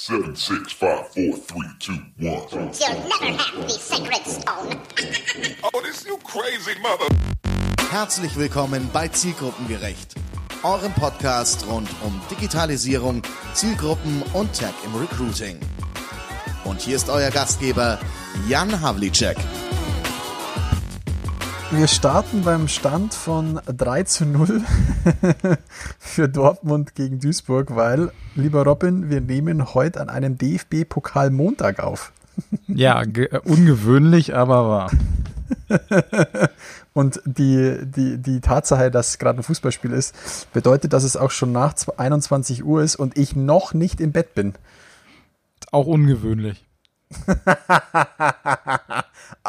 Seven, six, five, four, three, two, one. You'll never have the sacred stone. Oh, this you crazy mother. Herzlich willkommen bei Zielgruppengerecht, eurem Podcast rund um Digitalisierung, Zielgruppen und Tech im Recruiting. Und hier ist euer Gastgeber Jan Havlicek. Wir starten beim Stand von 3 zu 0 für Dortmund gegen Duisburg, weil, lieber Robin, wir nehmen heute an einem DFB-Pokal-Montag auf. Ja, ungewöhnlich, aber wahr. Und die, die, die Tatsache, dass es gerade ein Fußballspiel ist, bedeutet, dass es auch schon nach 21 Uhr ist und ich noch nicht im Bett bin. Auch ungewöhnlich.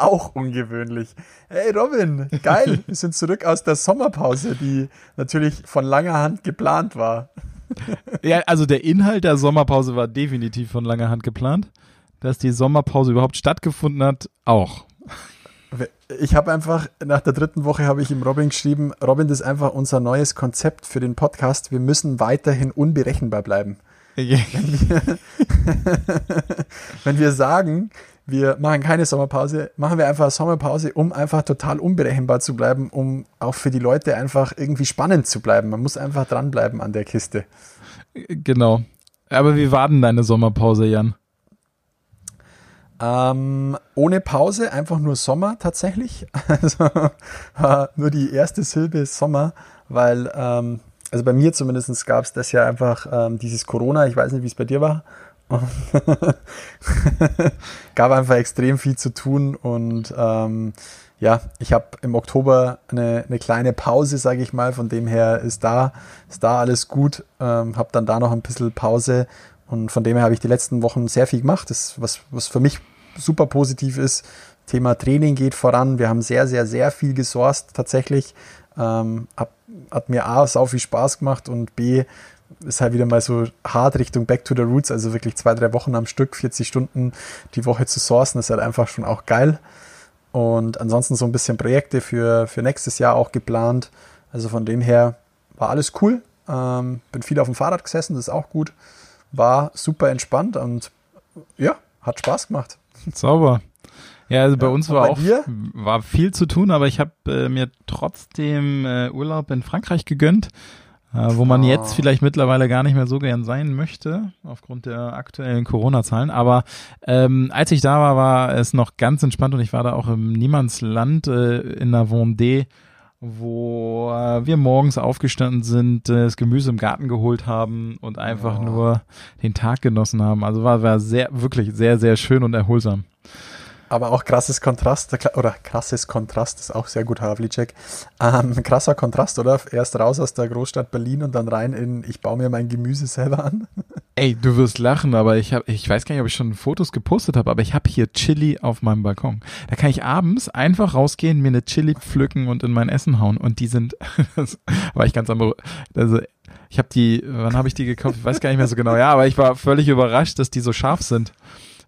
Auch ungewöhnlich. Hey Robin, geil, wir sind zurück aus der Sommerpause, die natürlich von langer Hand geplant war. Ja, also der Inhalt der Sommerpause war definitiv von langer Hand geplant. Dass die Sommerpause überhaupt stattgefunden hat, auch. Ich habe einfach, nach der dritten Woche habe ich ihm Robin geschrieben, Robin, das ist einfach unser neues Konzept für den Podcast. Wir müssen weiterhin unberechenbar bleiben. Wenn, wir, wenn wir sagen, wir machen keine Sommerpause, machen wir einfach Sommerpause, um einfach total unberechenbar zu bleiben, um auch für die Leute einfach irgendwie spannend zu bleiben. Man muss einfach dranbleiben an der Kiste. Genau. Aber wie war denn deine Sommerpause, Jan? Ähm, ohne Pause, einfach nur Sommer tatsächlich. Also nur die erste Silbe Sommer, weil, ähm, also bei mir zumindest gab es das ja einfach ähm, dieses Corona, ich weiß nicht, wie es bei dir war. gab einfach extrem viel zu tun und ähm, ja, ich habe im Oktober eine, eine kleine Pause, sage ich mal. Von dem her ist da, ist da alles gut. Ähm, habe dann da noch ein bisschen Pause und von dem her habe ich die letzten Wochen sehr viel gemacht. Das, was, was für mich super positiv ist. Thema Training geht voran. Wir haben sehr, sehr, sehr viel gesourced tatsächlich. Ähm, hab, hat mir A, sau viel Spaß gemacht und B, ist halt wieder mal so hart Richtung Back to the Roots, also wirklich zwei, drei Wochen am Stück, 40 Stunden die Woche zu sourcen, ist halt einfach schon auch geil. Und ansonsten so ein bisschen Projekte für, für nächstes Jahr auch geplant. Also von dem her war alles cool. Ähm, bin viel auf dem Fahrrad gesessen, das ist auch gut. War super entspannt und ja, hat Spaß gemacht. Sauber. Ja, also bei Ja, uns war auch dir? war viel zu tun, aber ich habe äh, mir trotzdem äh, Urlaub in Frankreich gegönnt, äh, wo man Ah. jetzt vielleicht mittlerweile gar nicht mehr so gern sein möchte aufgrund der aktuellen Corona-Zahlen. Aber ähm, als ich da war, war es noch ganz entspannt und ich war da auch im Niemandsland äh, in der Vendée wo äh, wir morgens aufgestanden sind, äh, das Gemüse im Garten geholt haben und einfach Oh. nur den Tag genossen haben. Also war, war sehr, wirklich sehr, sehr schön und erholsam. Aber auch krasses Kontrast, oder krasses Kontrast ist auch sehr gut, Havlicek. Ähm, krasser Kontrast, oder? Erst raus aus der Großstadt Berlin und dann rein in, ich baue mir mein Gemüse selber an. Ey, du wirst lachen, aber ich habe, ich weiß gar nicht, ob ich schon Fotos gepostet habe, aber ich habe hier Chili auf meinem Balkon. Da kann ich abends einfach rausgehen, mir eine Chili pflücken und in mein Essen hauen. Und die sind, das war ich ganz am, also ich habe die, wann habe ich die gekauft? Ich weiß gar nicht mehr so genau. Ja, aber ich war völlig überrascht, dass die so scharf sind.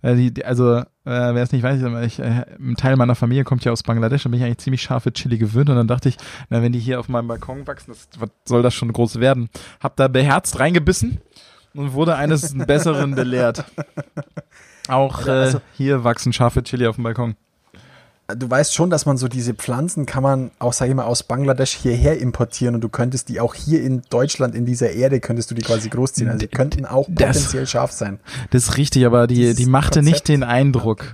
Äh, die, die, also, äh, wer es nicht weiß, ich, äh, ein Teil meiner Familie kommt ja aus Bangladesch, da bin ich eigentlich ziemlich scharfe Chili gewöhnt und dann dachte ich, na, wenn die hier auf meinem Balkon wachsen, das, was soll das schon groß werden? Hab da beherzt reingebissen und wurde eines Besseren belehrt. Auch äh, Also- hier wachsen scharfe Chili auf dem Balkon. Du weißt schon, dass man so diese Pflanzen kann man auch, sag ich mal, aus Bangladesch hierher importieren und du könntest die auch hier in Deutschland, in dieser Erde, könntest du die quasi großziehen. Also die könnten auch Das- potenziell scharf sein. Das ist richtig, aber die, Dieses die machte Konzept. nicht den Eindruck.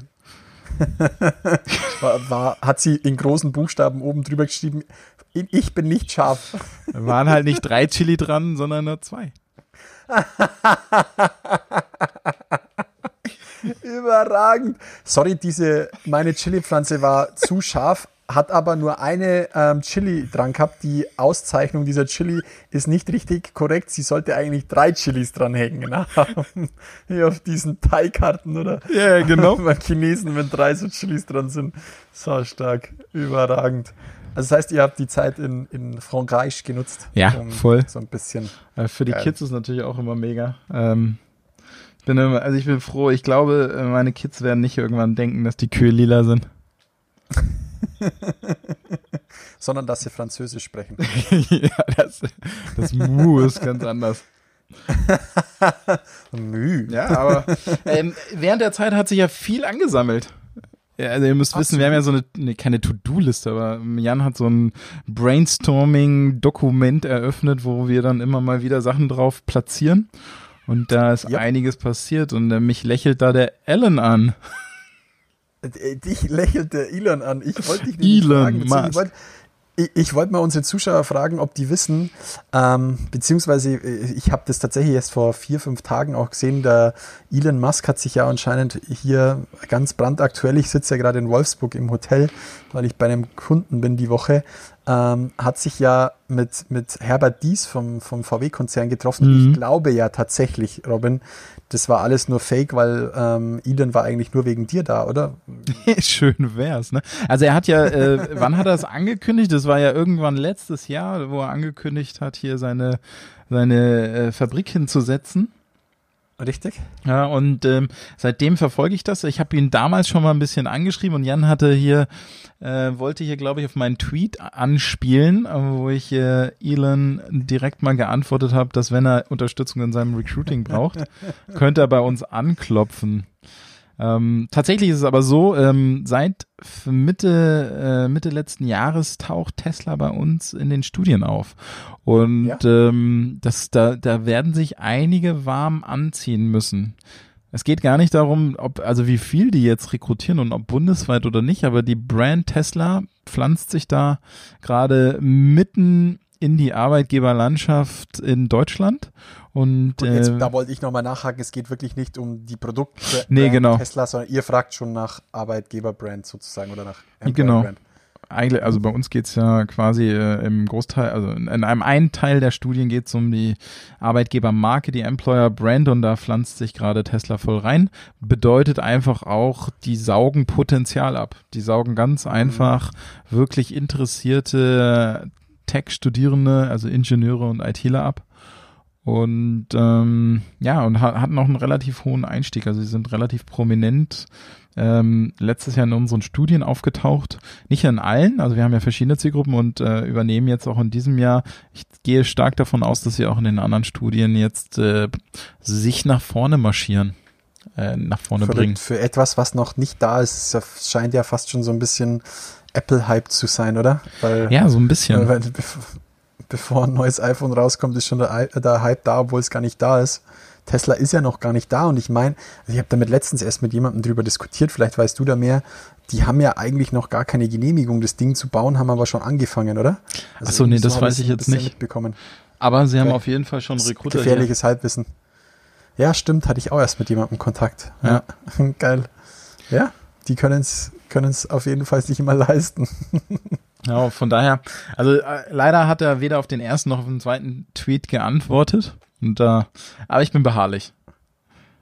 War, war, hat sie in großen Buchstaben oben drüber geschrieben, ich bin nicht scharf. Waren halt nicht drei Chili dran, sondern nur zwei. Überragend. Sorry, diese, meine Chili-Pflanze war zu scharf, hat aber nur eine ähm, Chili dran gehabt. Die Auszeichnung dieser Chili ist nicht richtig korrekt. Sie sollte eigentlich drei Chilis dranhängen. Ne? Hier auf diesen Thai-Karten, oder? Ja, genau. Beim Chinesen, wenn drei so Chilis dran sind. So stark. Überragend. Also das heißt, ihr habt die Zeit in, in Frankreich genutzt. Ja, voll. So ein bisschen. Äh, Für die Geil. Kids ist natürlich auch immer mega. Ähm, bin immer, also ich bin froh, ich glaube, äh, meine Kids werden nicht irgendwann denken, dass die Kühe lila sind. Sondern, dass sie Französisch sprechen. ja, das, das Mu ist ganz anders. Müh. Ja, aber ähm, während der Zeit hat sich ja viel angesammelt. Ja, also ihr müsst wissen, wir haben ja so eine, ne, keine To-Do-Liste, aber Jan hat so ein Brainstorming-Dokument eröffnet, wo wir dann immer mal wieder Sachen drauf platzieren. Und da ist Ja. einiges passiert und äh, mich lächelt da der Alan an. Äh, Dich lächelte Elon an. Ich wollte dich nämlich Elon fragen, Musk. ich wollte ich, ich wollte mal unsere Zuschauer fragen, ob die wissen, ähm, beziehungsweise äh, ich habe das tatsächlich erst vor vier, fünf Tagen auch gesehen, der Elon Musk hat sich ja anscheinend hier ganz brandaktuell, ich sitze ja gerade in Wolfsburg im Hotel, weil ich bei einem Kunden bin die Woche, ähm, hat sich ja mit, mit Herbert Dies vom, vom VW-Konzern getroffen. Mhm. Ich glaube ja tatsächlich, Robin, das war alles nur Fake, weil ähm, Elon war eigentlich nur wegen dir da, oder? Schön wär's, ne? Also er hat ja, äh, wann hat er es angekündigt? Das war ja irgendwann letztes Jahr, wo er angekündigt hat, hier seine, seine äh, Fabrik hinzusetzen. Richtig? Ja, und ähm, seitdem verfolge ich das. Ich habe ihn damals schon mal ein bisschen angeschrieben und Jan hatte hier, äh, wollte hier, glaube ich, auf meinen Tweet anspielen, äh, wo ich äh, Elon direkt mal geantwortet habe, dass wenn er Unterstützung in seinem Recruiting braucht, könnte er bei uns anklopfen. Ähm, tatsächlich ist es aber so, ähm, seit Mitte, äh, Mitte letzten Jahres taucht Tesla bei uns in den Studien auf. Und Ja. ähm, das, da, da werden sich einige warm anziehen müssen. Es geht gar nicht darum, ob, also wie viel die jetzt rekrutieren und ob bundesweit oder nicht, aber die Brand Tesla pflanzt sich da gerade mitten in die Arbeitgeberlandschaft in Deutschland. Und, Und jetzt, äh, da wollte ich nochmal nachhaken, es geht wirklich nicht um die Produkte Nee, genau. Tesla, sondern ihr fragt schon nach Arbeitgeberbrand sozusagen oder nach Genau. Brand. eigentlich, also bei uns geht's ja quasi äh, im Großteil, also in, in einem einen Teil der Studien geht's um die Arbeitgebermarke, die Employer Brand und da pflanzt sich gerade Tesla voll rein. Bedeutet einfach auch, die saugen Potenzial ab. Die saugen ganz einfach wirklich interessierte Tech-Studierende, also Ingenieure und ITler ab. Und ähm, ja, und ha hatten auch einen relativ hohen Einstieg. Also sie sind relativ prominent ähm, letztes Jahr in unseren Studien aufgetaucht. Nicht in allen, also wir haben ja verschiedene Zielgruppen und äh, übernehmen jetzt auch in diesem Jahr. Ich gehe stark davon aus, dass sie auch in den anderen Studien jetzt äh, sich nach vorne marschieren, äh, nach vorne bringen. Verrückt für etwas, was noch nicht da ist, scheint ja fast schon so ein bisschen Apple-Hype zu sein, oder? Weil, Ja, so ein bisschen. weil bev- bevor ein neues iPhone rauskommt, ist schon der, der Hype da, obwohl es gar nicht da ist. Tesla ist ja noch gar nicht da und ich meine, also ich habe damit letztens erst mit jemandem drüber diskutiert, vielleicht weißt du da mehr, die haben ja eigentlich noch gar keine Genehmigung, das Ding zu bauen, haben aber schon angefangen, oder? Also Ach so, nee, irgendwie das weiß ich jetzt nicht. Mitbekommen. Aber sie haben Okay. auf jeden Fall schon Recruiter. hier. Gefährliches Halbwissen. Ja, stimmt, hatte ich auch erst mit jemandem Kontakt. Ja, geil. Ja, die können es auf jeden Fall sich immer leisten. Ja, von daher, also äh, leider hat er weder auf den ersten noch auf den zweiten Tweet geantwortet. Und, äh, aber ich bin beharrlich.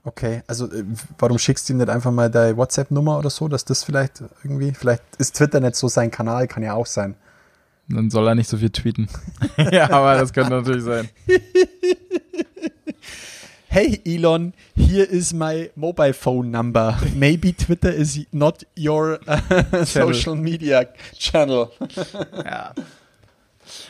Okay, also äh, warum schickst du ihm nicht einfach mal deine WhatsApp-Nummer oder so, dass das vielleicht irgendwie, vielleicht ist Twitter nicht so sein Kanal, kann ja auch sein. Dann soll er nicht so viel tweeten. ja, aber das könnte natürlich sein. Hey Elon, here is my mobile phone number. Maybe Twitter is not your uh, social media channel. Ja.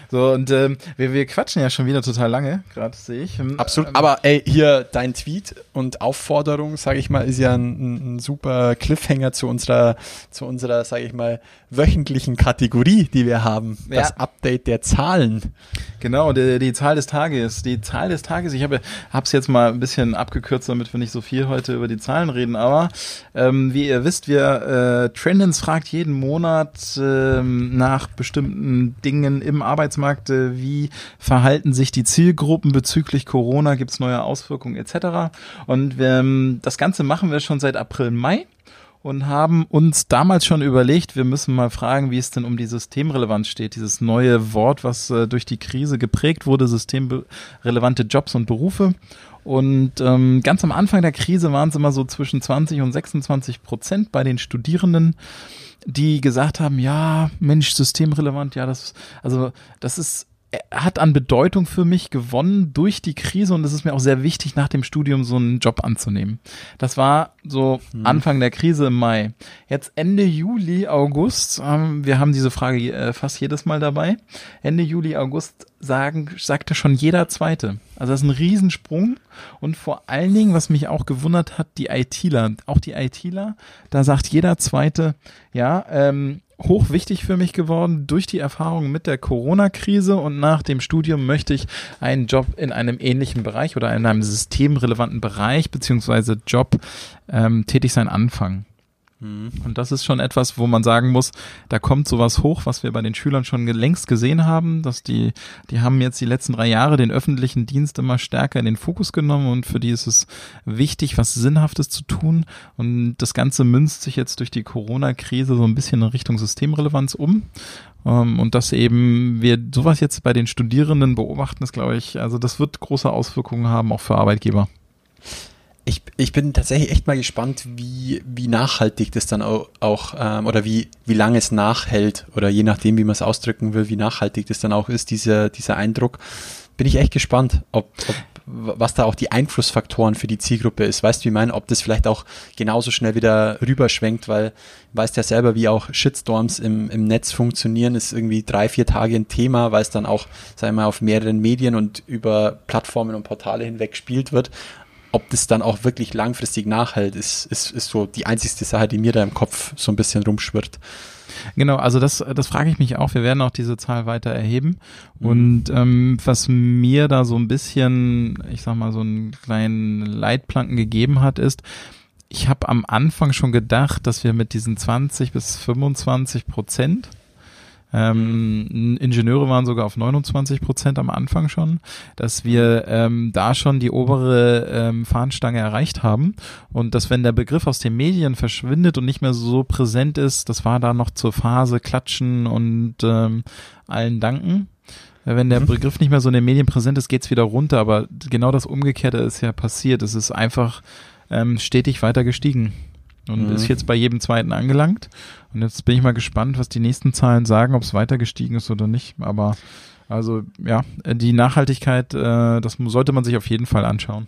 So, und ähm, wir, wir quatschen ja schon wieder total lange, gerade sehe ich. Ähm, Absolut. ähm, Aber ey, hier dein Tweet und Aufforderung, sage ich mal, ist ja ein, ein super Cliffhanger zu unserer, zu unserer, sage ich mal, wöchentlichen Kategorie, die wir haben. Ja. Das Update der Zahlen. Genau, die, die Zahl des Tages. Die Zahl des Tages, ich habe es jetzt mal ein bisschen abgekürzt, damit wir nicht so viel heute über die Zahlen reden, aber ähm, wie ihr wisst, wir äh, Trendens fragt jeden Monat ähm, nach bestimmten Dingen im Arbeitsmarkt, äh, wie verhalten sich die Zielgruppen bezüglich Corona, gibt es neue Auswirkungen etc. Und ähm, das Ganze machen wir schon seit April, Mai und haben uns damals schon überlegt, wir müssen mal fragen, wie es denn um die Systemrelevanz steht. Dieses neue Wort, was äh, durch die Krise geprägt wurde, systemrelevante Jobs und Berufe. Und ähm, ganz am Anfang der Krise waren es immer so zwischen 20 und 26 Prozent bei den Studierenden, die gesagt haben, ja, Mensch, systemrelevant, ja, das, also das ist hat an Bedeutung für mich gewonnen durch die Krise und es ist mir auch sehr wichtig, nach dem Studium so einen Job anzunehmen. Das war so Anfang der Krise im Mai. Jetzt Ende Juli, August, ähm, wir haben diese Frage äh, fast jedes Mal dabei. Ende Juli, August sagen, sagte schon jeder Zweite. Also das ist ein Riesensprung. Und vor allen Dingen, was mich auch gewundert hat, die ITler. Auch die ITler, da sagt jeder Zweite, ja, ähm, hoch wichtig für mich geworden durch die Erfahrung mit der Corona-Krise und nach dem Studium möchte ich einen Job in einem ähnlichen Bereich oder in einem systemrelevanten Bereich beziehungsweise Job ähm, tätig sein anfangen. Und das ist schon etwas, wo man sagen muss, da kommt sowas hoch, was wir bei den Schülern schon längst gesehen haben, dass die, die haben jetzt die letzten drei Jahre den öffentlichen Dienst immer stärker in den Fokus genommen und für die ist es wichtig, was Sinnhaftes zu tun. Und das Ganze münzt sich jetzt durch die Corona-Krise so ein bisschen in Richtung Systemrelevanz um. Ähm, und dass eben wir sowas jetzt bei den Studierenden beobachten, ist, glaube ich, also das wird große Auswirkungen haben, auch für Arbeitgeber. Ich, ich bin tatsächlich echt mal gespannt, wie, wie nachhaltig das dann auch, auch ähm, oder wie, wie lange es nachhält oder je nachdem, wie man es ausdrücken will, wie nachhaltig das dann auch ist, dieser, dieser Eindruck. Bin ich echt gespannt, ob, ob was da auch die Einflussfaktoren für die Zielgruppe ist. Weißt du, wie ich meine, ob das vielleicht auch genauso schnell wieder rüberschwenkt, weil weißt ja selber, wie auch Shitstorms im, im Netz funktionieren, ist irgendwie drei, vier Tage ein Thema, weil es dann auch, sagen wir mal, auf mehreren Medien und über Plattformen und Portale hinweg gespielt wird ob das dann auch wirklich langfristig nachhält, ist, ist, ist so die einzigste Sache, die mir da im Kopf so ein bisschen rumschwirrt. Genau, also das, das frage ich mich auch. Wir werden auch diese Zahl weiter erheben. Mhm. Und ähm, was mir da so ein bisschen, ich sag mal, so einen kleinen Leitplanken gegeben hat, ist, ich habe am Anfang schon gedacht, dass wir mit diesen 20 bis 25 Prozent ähm, Ingenieure waren sogar auf 29 Prozent am Anfang schon, dass wir ähm, da schon die obere ähm, Fahnenstange erreicht haben und dass wenn der Begriff aus den Medien verschwindet und nicht mehr so präsent ist, das war da noch zur Phase Klatschen und ähm, allen danken. Wenn der mhm. Begriff nicht mehr so in den Medien präsent ist, geht's wieder runter, aber genau das Umgekehrte ist ja passiert. Es ist einfach ähm, stetig weiter gestiegen und mhm. ist jetzt bei jedem zweiten angelangt. Und jetzt bin ich mal gespannt, was die nächsten Zahlen sagen, ob es weiter gestiegen ist oder nicht. Aber also ja, die Nachhaltigkeit, äh, das sollte man sich auf jeden Fall anschauen.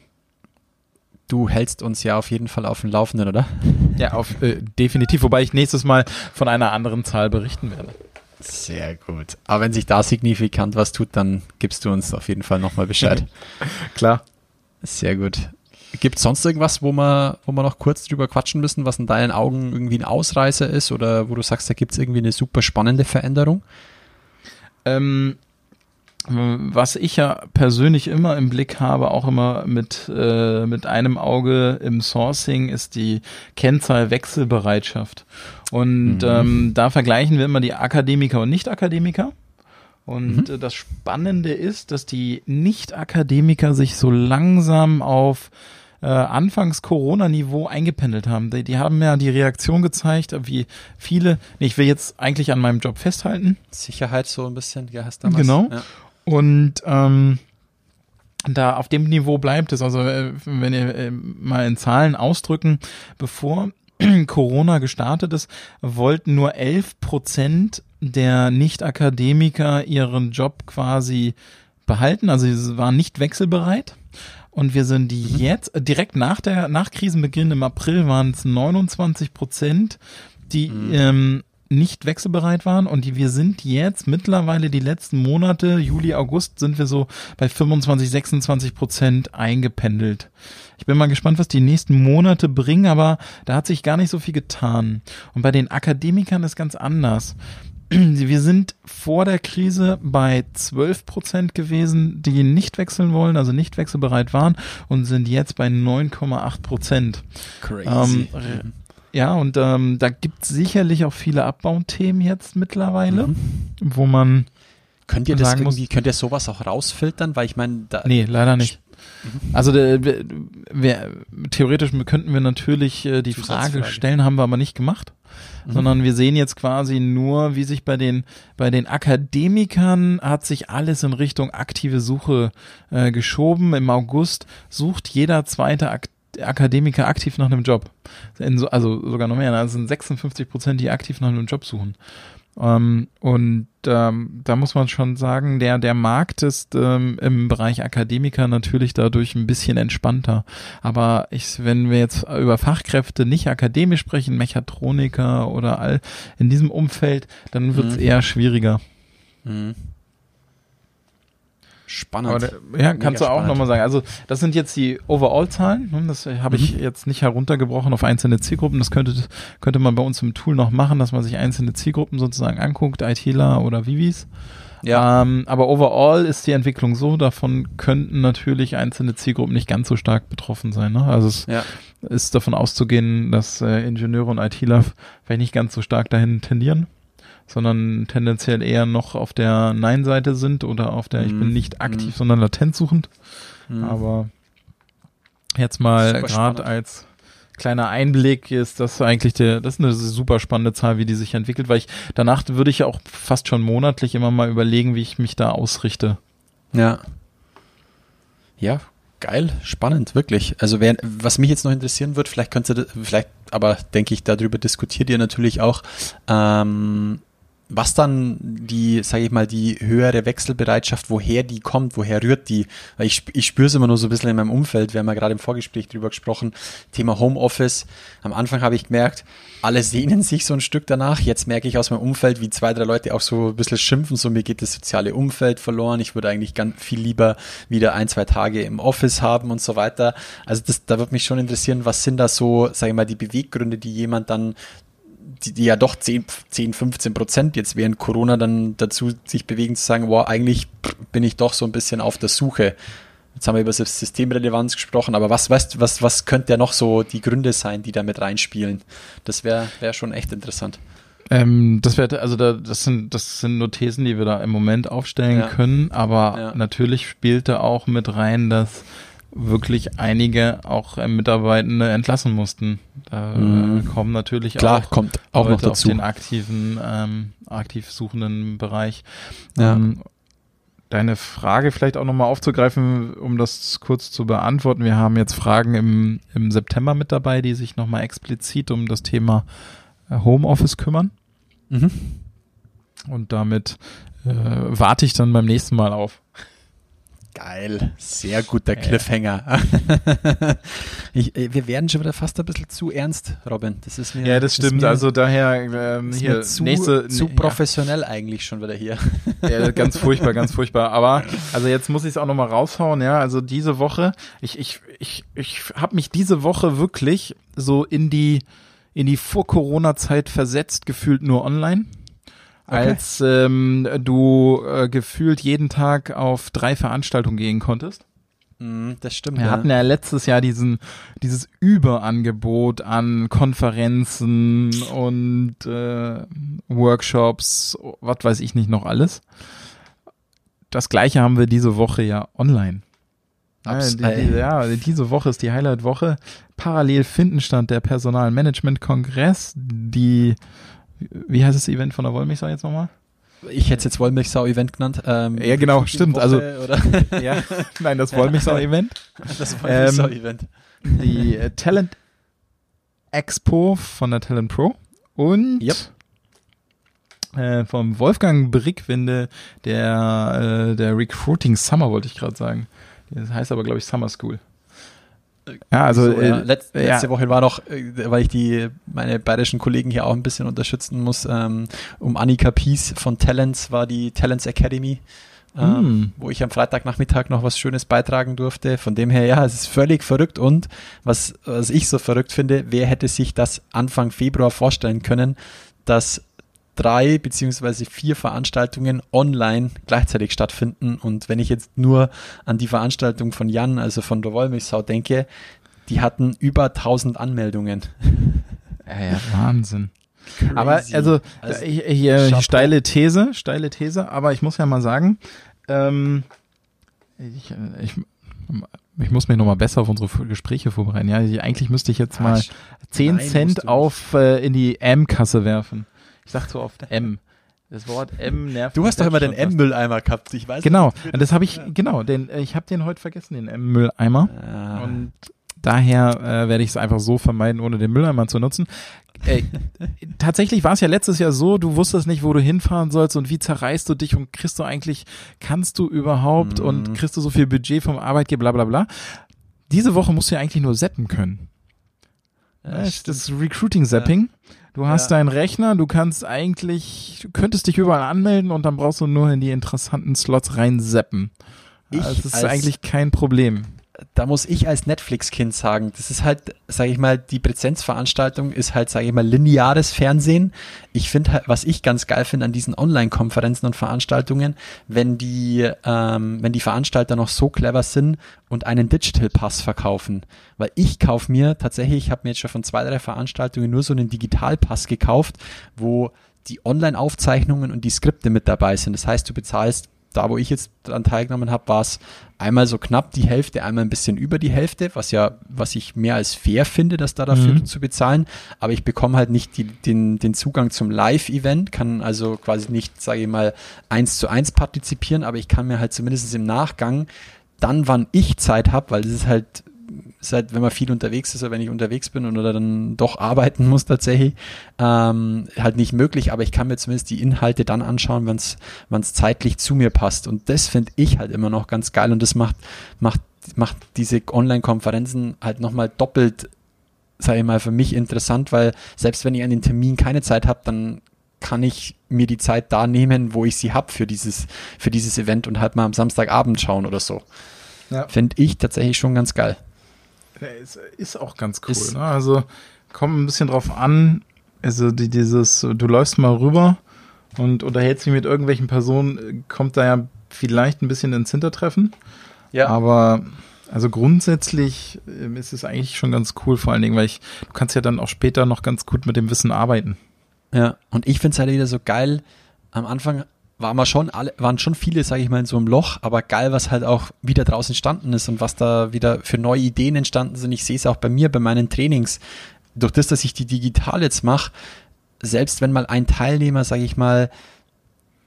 Du hältst uns ja auf jeden Fall auf dem Laufenden, oder? Ja, auf, äh, definitiv. Wobei ich nächstes Mal von einer anderen Zahl berichten werde. Sehr gut. Aber wenn sich da signifikant was tut, dann gibst du uns auf jeden Fall nochmal Bescheid. Klar. Sehr gut. Gibt es sonst irgendwas, wo wir, wo wir noch kurz drüber quatschen müssen, was in deinen Augen irgendwie ein Ausreißer ist oder wo du sagst, da gibt es irgendwie eine super spannende Veränderung? Ähm, was ich ja persönlich immer im Blick habe, auch immer mit, äh, mit einem Auge im Sourcing, ist die Kennzahl Wechselbereitschaft. Und mhm. ähm, da vergleichen wir immer die Akademiker und Nicht-Akademiker. Und mhm. Äh, das Spannende ist, dass die Nicht-Akademiker sich so langsam auf äh, anfangs Corona-Niveau eingependelt haben. Die, die, haben ja die Reaktion gezeigt, wie viele, nee, ich will jetzt eigentlich an meinem Job festhalten. Sicherheit so ein bisschen, ja, hast damals. Genau. Ja. Und ähm, da auf dem Niveau bleibt es. Also äh, wenn ihr äh, mal in Zahlen ausdrücken, bevor Corona gestartet ist, wollten nur 11 Prozent der Nicht-Akademiker ihren Job quasi behalten. Also sie waren nicht wechselbereit. Und wir sind mhm. jetzt, direkt nach der, nach Krisenbeginn im April waren es 29 Prozent, die mhm. ähm, nicht wechselbereit waren und die, wir sind jetzt mittlerweile die letzten Monate, Juli, August, sind wir so bei 25, 26 Prozent eingependelt. Ich bin mal gespannt, was die nächsten Monate bringen, aber da hat sich gar nicht so viel getan. Und bei den Akademikern ist ganz anders. Wir sind vor der Krise bei 12 Prozent gewesen, die nicht wechseln wollen, also nicht wechselbereit waren und sind jetzt bei 9,8 Prozent. Crazy. Ähm, ja, und ähm, da gibt es sicherlich auch viele Abbauthemen jetzt mittlerweile, mhm. wo man Könnt ihr das irgendwie, muss, könnt ihr sowas auch rausfiltern? Weil ich meine, da. Nee, leider nicht. Mhm. Also der, wir, theoretisch könnten wir natürlich äh, die Frage stellen, haben wir aber nicht gemacht. Mhm. Sondern wir sehen jetzt quasi nur, wie sich bei den, bei den Akademikern hat sich alles in Richtung aktive Suche äh, geschoben. Im August sucht jeder zweite Ak Akademiker aktiv nach einem Job. So, also sogar noch mehr. Also sind 56 Prozent, die aktiv nach einem Job suchen. Ähm, und ähm, da muss man schon sagen, der, der Markt ist ähm, im Bereich Akademiker natürlich dadurch ein bisschen entspannter. Aber ich, wenn wir jetzt über Fachkräfte nicht akademisch sprechen, Mechatroniker oder all in diesem Umfeld, dann wird es mhm. eher schwieriger. Mhm. Spannend. Aber, der- ja, Mega kannst du auch nochmal sagen. Also das sind jetzt die Overall-Zahlen. ne? Das habe ich Mhm. jetzt nicht heruntergebrochen auf einzelne Zielgruppen. Das könnte, könnte man bei uns im Tool noch machen, dass man sich einzelne Zielgruppen sozusagen anguckt, ITler oder Vivis. Ja. Ähm, aber overall ist die Entwicklung so, davon könnten natürlich einzelne Zielgruppen nicht ganz so stark betroffen sein. Ne? Also es Ja. ist davon auszugehen, dass äh, Ingenieure und ITler vielleicht nicht ganz so stark dahin tendieren, sondern tendenziell eher noch auf der Nein-Seite sind oder auf der Ich bin Mhm. nicht aktiv, Mhm. sondern latent suchend. Mhm. Aber jetzt mal gerade als kleiner Einblick ist das eigentlich der, das ist eine super spannende Zahl, wie die sich entwickelt, weil ich danach würde ich ja auch fast schon monatlich immer mal überlegen, wie ich mich da ausrichte. Ja. Ja, geil, spannend, wirklich. Also wer, was mich jetzt noch interessieren wird, vielleicht könnt ihr, vielleicht, aber denke ich, darüber diskutiert ihr natürlich auch, ähm, was dann die, sage ich mal, die höhere Wechselbereitschaft, woher die kommt, woher rührt die? Weil ich, ich spüre es immer nur so ein bisschen in meinem Umfeld, wir haben ja gerade im Vorgespräch drüber gesprochen, Thema Homeoffice. Am Anfang habe ich gemerkt, alle sehnen sich so ein Stück danach. Jetzt merke ich aus meinem Umfeld, wie zwei, drei Leute auch so ein bisschen schimpfen, so mir geht das soziale Umfeld verloren. Ich würde eigentlich ganz viel lieber wieder ein, zwei Tage im Office haben und so weiter. Also das, da würde mich schon interessieren, was sind da so, sage ich mal, die Beweggründe, die jemand dann die, die ja doch 10, 10, 15 Prozent jetzt während Corona dann dazu sich bewegen zu sagen, wow, eigentlich bin ich doch so ein bisschen auf der Suche. Jetzt haben wir über Systemrelevanz gesprochen, aber was, weißt, was, was könnte ja noch so die Gründe sein, die da mit reinspielen? Das wäre wär schon echt interessant. Ähm, das wäre, also da, das sind, das sind nur Thesen, die wir da im Moment aufstellen Ja. können, aber Ja. natürlich spielte auch mit rein, dass wirklich einige auch äh, Mitarbeitende entlassen mussten. Da Mhm. kommen natürlich Klar, auch kommt auch noch Leute dazu. auf den aktiven, ähm, aktiv suchenden Bereich. Ja. Ähm, deine Frage vielleicht auch nochmal aufzugreifen, um das kurz zu beantworten. Wir haben jetzt Fragen im, im September mit dabei, die sich nochmal explizit um das Thema äh, Homeoffice kümmern. Mhm. Und damit äh, warte ich dann beim nächsten Mal auf. Geil, sehr guter Ja. Cliffhanger. ich, äh, wir werden schon wieder fast ein bisschen zu ernst, Robin. Das ist mir Ja, das stimmt. Ist mir, also daher ähm, ist hier mir zu, nächste zu ja. professionell eigentlich schon wieder hier. Ja, ganz furchtbar, ganz furchtbar. Aber also jetzt muss ich es auch noch mal raushauen. Ja, also diese Woche, ich ich ich ich habe mich diese Woche wirklich so in die in die vor Corona Zeit versetzt gefühlt nur online. Okay. Als ähm, du äh, gefühlt jeden Tag auf drei Veranstaltungen gehen konntest. Mhm, das stimmt. Wir hatten ja letztes Jahr diesen, dieses Überangebot an Konferenzen und äh, Workshops, was weiß ich nicht noch alles. Das gleiche haben wir diese Woche ja online. Ja, Abs- die, ey. die, ja, diese Woche ist die Highlight-Woche. Parallel finden stand der Personalmanagement-Kongress, die, wie heißt das Event von der Wollmilchsau jetzt nochmal? Ich hätte es jetzt Wollmilchsau-Event genannt. Ähm, Ja, genau, stimmt, also- Woche Oder Ja, nein, das Wollmilchsau-Event. das Wollmilchsau-Event. die äh, Talent Expo von der Talent Pro und Yep. äh, vom Wolfgang Brickwinde der, äh, der Recruiting Summer, wollte ich gerade sagen. Das heißt aber, glaube ich, Summer School. Ja, also so, äh, Letz, ja. letzte Woche war noch, äh, weil ich die meine bayerischen Kollegen hier auch ein bisschen unterstützen muss, ähm, um Annika Pies von Talents war die Talents Academy, ähm, Hm. wo ich am Freitagnachmittag noch was Schönes beitragen durfte. Von dem her, ja, es ist völlig verrückt und was, was ich so verrückt finde, wer hätte sich das Anfang Februar vorstellen können, dass drei beziehungsweise vier Veranstaltungen online gleichzeitig stattfinden. Und wenn ich jetzt nur an die Veranstaltung von Jan, also von der Wollmilchsau denke, die hatten über 1000 Anmeldungen. ja, ja, Wahnsinn. Aber Crazy. also, Also, hier, hier Chapeau. steile These, steile These, aber ich muss ja mal sagen, ähm, ich, ich, ich muss mich noch mal besser auf unsere Gespräche vorbereiten. Ja, ich, eigentlich müsste ich jetzt mal Arsch. 10 Nein, Cent auf äh, in die M-Kasse werfen. Ich sag so oft M. Das Wort M nervt. Du hast doch immer den. M-Mülleimer gehabt. Ich weiß Genau, nicht, das habe ich, genau, den, äh, ich habe den heute vergessen, den M-Mülleimer. Ah. Und daher äh, werde ich es einfach so vermeiden, ohne den Mülleimer zu nutzen. Äh, tatsächlich war es ja letztes Jahr so, du wusstest nicht, wo du hinfahren sollst und wie zerreißt du dich und kriegst du eigentlich, kannst du überhaupt Mhm. und kriegst du so viel Budget vom Arbeitgeber, bla bla bla. Diese Woche musst du ja eigentlich nur zappen können. Ja, das Recruiting-Zapping. Du hast Ja. deinen Rechner, du kannst eigentlich, du könntest dich überall anmelden und dann brauchst du nur in die interessanten Slots rein zappen. ich Also das ist als- eigentlich kein Problem. Da muss ich als Netflix-Kind sagen, das ist halt, sage ich mal, die Präsenzveranstaltung ist halt, sage ich mal, lineares Fernsehen. Ich finde halt, was ich ganz geil finde an diesen Online-Konferenzen und Veranstaltungen, wenn die, ähm, wenn die Veranstalter noch so clever sind und einen Digital Pass verkaufen. Weil ich kaufe mir tatsächlich, ich habe mir jetzt schon von zwei, drei Veranstaltungen nur so einen Digitalpass gekauft, wo die Online-Aufzeichnungen und die Skripte mit dabei sind. Das heißt, du bezahlst da, wo ich jetzt dran teilgenommen habe, war es einmal so knapp die Hälfte, einmal ein bisschen über die Hälfte, was ja, was ich mehr als fair finde, das da dafür Mhm. zu bezahlen. Aber ich bekomme halt nicht die, den, den Zugang zum Live-Event, kann also quasi nicht, sage ich mal, eins zu eins partizipieren, aber ich kann mir halt zumindest im Nachgang dann, wann ich Zeit habe, weil das ist halt, ist halt, wenn man viel unterwegs ist oder wenn ich unterwegs bin und oder dann doch arbeiten muss tatsächlich, ähm, halt nicht möglich, aber ich kann mir zumindest die Inhalte dann anschauen, wenn es zeitlich zu mir passt. Und das finde ich halt immer noch ganz geil und das macht, macht, macht diese Online-Konferenzen halt nochmal doppelt, sage ich mal, für mich interessant, weil selbst wenn ich an den Termin keine Zeit habe, dann kann ich mir die Zeit da nehmen, wo ich sie habe für dieses, für dieses Event und halt mal am Samstagabend schauen oder so. Ja. Finde ich tatsächlich schon ganz geil. Ja, Ist, ist auch ganz cool. Ist- ne? Also kommt ein bisschen drauf an. Also die, dieses, du läufst mal rüber und unterhältst dich mit irgendwelchen Personen, äh, kommt da ja vielleicht ein bisschen ins Hintertreffen. Ja. Aber also grundsätzlich ähm, ist es eigentlich schon ganz cool, vor allen Dingen, weil ich, du kannst ja dann auch später noch ganz gut mit dem Wissen arbeiten. Ja, und ich finde es halt wieder so geil. Am Anfang waren wir schon alle, waren schon viele, sage ich mal, in so einem Loch, aber geil, was halt auch wieder draußen entstanden ist und was da wieder für neue Ideen entstanden sind. Ich sehe es auch bei mir, bei meinen Trainings. Durch das, dass ich die digital jetzt mache, selbst wenn mal ein Teilnehmer, sage ich mal,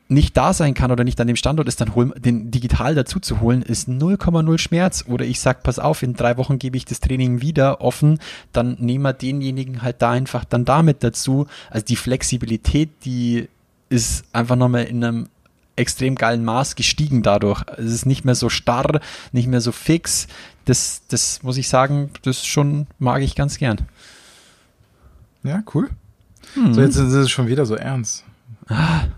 nicht da sein kann oder nicht an dem Standort ist, dann hol, den digital dazu zu holen, ist 0,0 Schmerz. Oder ich sag, pass auf, in drei Wochen gebe ich das Training wieder offen, dann nehmen wir denjenigen halt da einfach dann damit dazu. Also die Flexibilität, die ist einfach nochmal in einem extrem geilen Maß gestiegen dadurch. Es ist nicht mehr so starr, nicht mehr so fix. Das, das muss ich sagen, das schon mag ich ganz gern. Ja, cool. So, jetzt ist es schon wieder so ernst.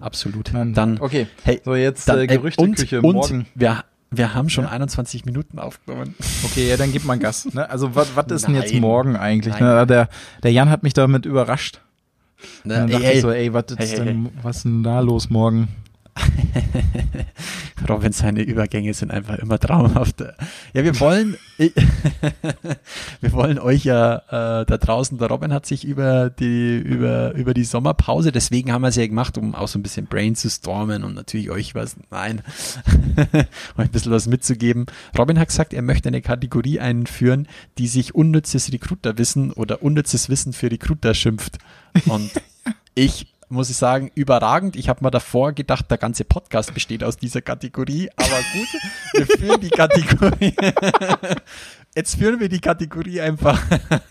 Absolut. Nein. Dann, okay. hey, So, jetzt dann, äh, Gerüchteküche und, und morgen. Wir, wir haben schon Ja. 21 Minuten aufgenommen. Okay, ja, dann gib mal Gas. Ne? Also, was ist denn jetzt morgen eigentlich? Ne? Der, der Jan hat mich damit überrascht. Ne, dann ey, dachte ey, ich so, ey, was ist, denn, was ist denn da los morgen? Robin, seine Übergänge sind einfach immer traumhaft. Ja, wir wollen, wir wollen euch ja äh, da draußen, der Robin hat sich über die, über, über die Sommerpause, deswegen haben wir es ja gemacht, um auch so ein bisschen Brain zu stormen und natürlich euch was, nein, euch ein bisschen was mitzugeben. Robin hat gesagt, er möchte eine Kategorie einführen, die sich unnützes Recruiterwissen oder unnützes Wissen für Recruiter schimpft. Und ich muss ich sagen, überragend. Ich habe mir davor gedacht, der ganze Podcast besteht aus dieser Kategorie, aber gut, wir führen die Kategorie. Jetzt führen wir die Kategorie einfach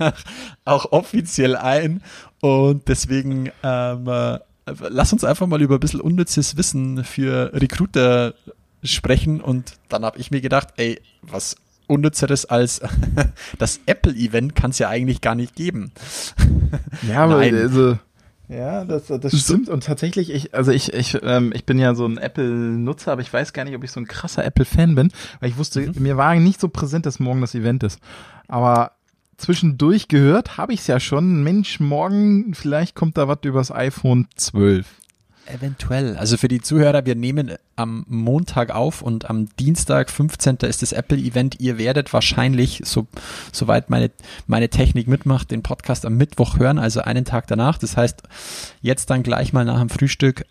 auch offiziell ein und deswegen ähm, äh, lass uns einfach mal über ein bisschen unnützes Wissen für Recruiter sprechen und dann habe ich mir gedacht, ey, was unnützeres als das Apple-Event kann es ja eigentlich gar nicht geben. Ja, aber Nein. also ja, das, das stimmt und tatsächlich ich also ich ich ähm, ich bin ja so ein Apple Nutzer, aber ich weiß gar nicht, ob ich so ein krasser Apple Fan bin, weil ich wusste, mir war nicht so präsent, dass morgen das Event ist. Aber zwischendurch gehört habe ich es ja schon, Mensch, morgen vielleicht kommt da was übers iPhone 12. Eventuell. Also für die Zuhörer, wir nehmen am Montag auf und am Dienstag, 15. ist das Apple-Event. Ihr werdet wahrscheinlich, so, soweit meine, meine Technik mitmacht, den Podcast am Mittwoch hören, also einen Tag danach. Das heißt, jetzt dann gleich mal nach dem Frühstück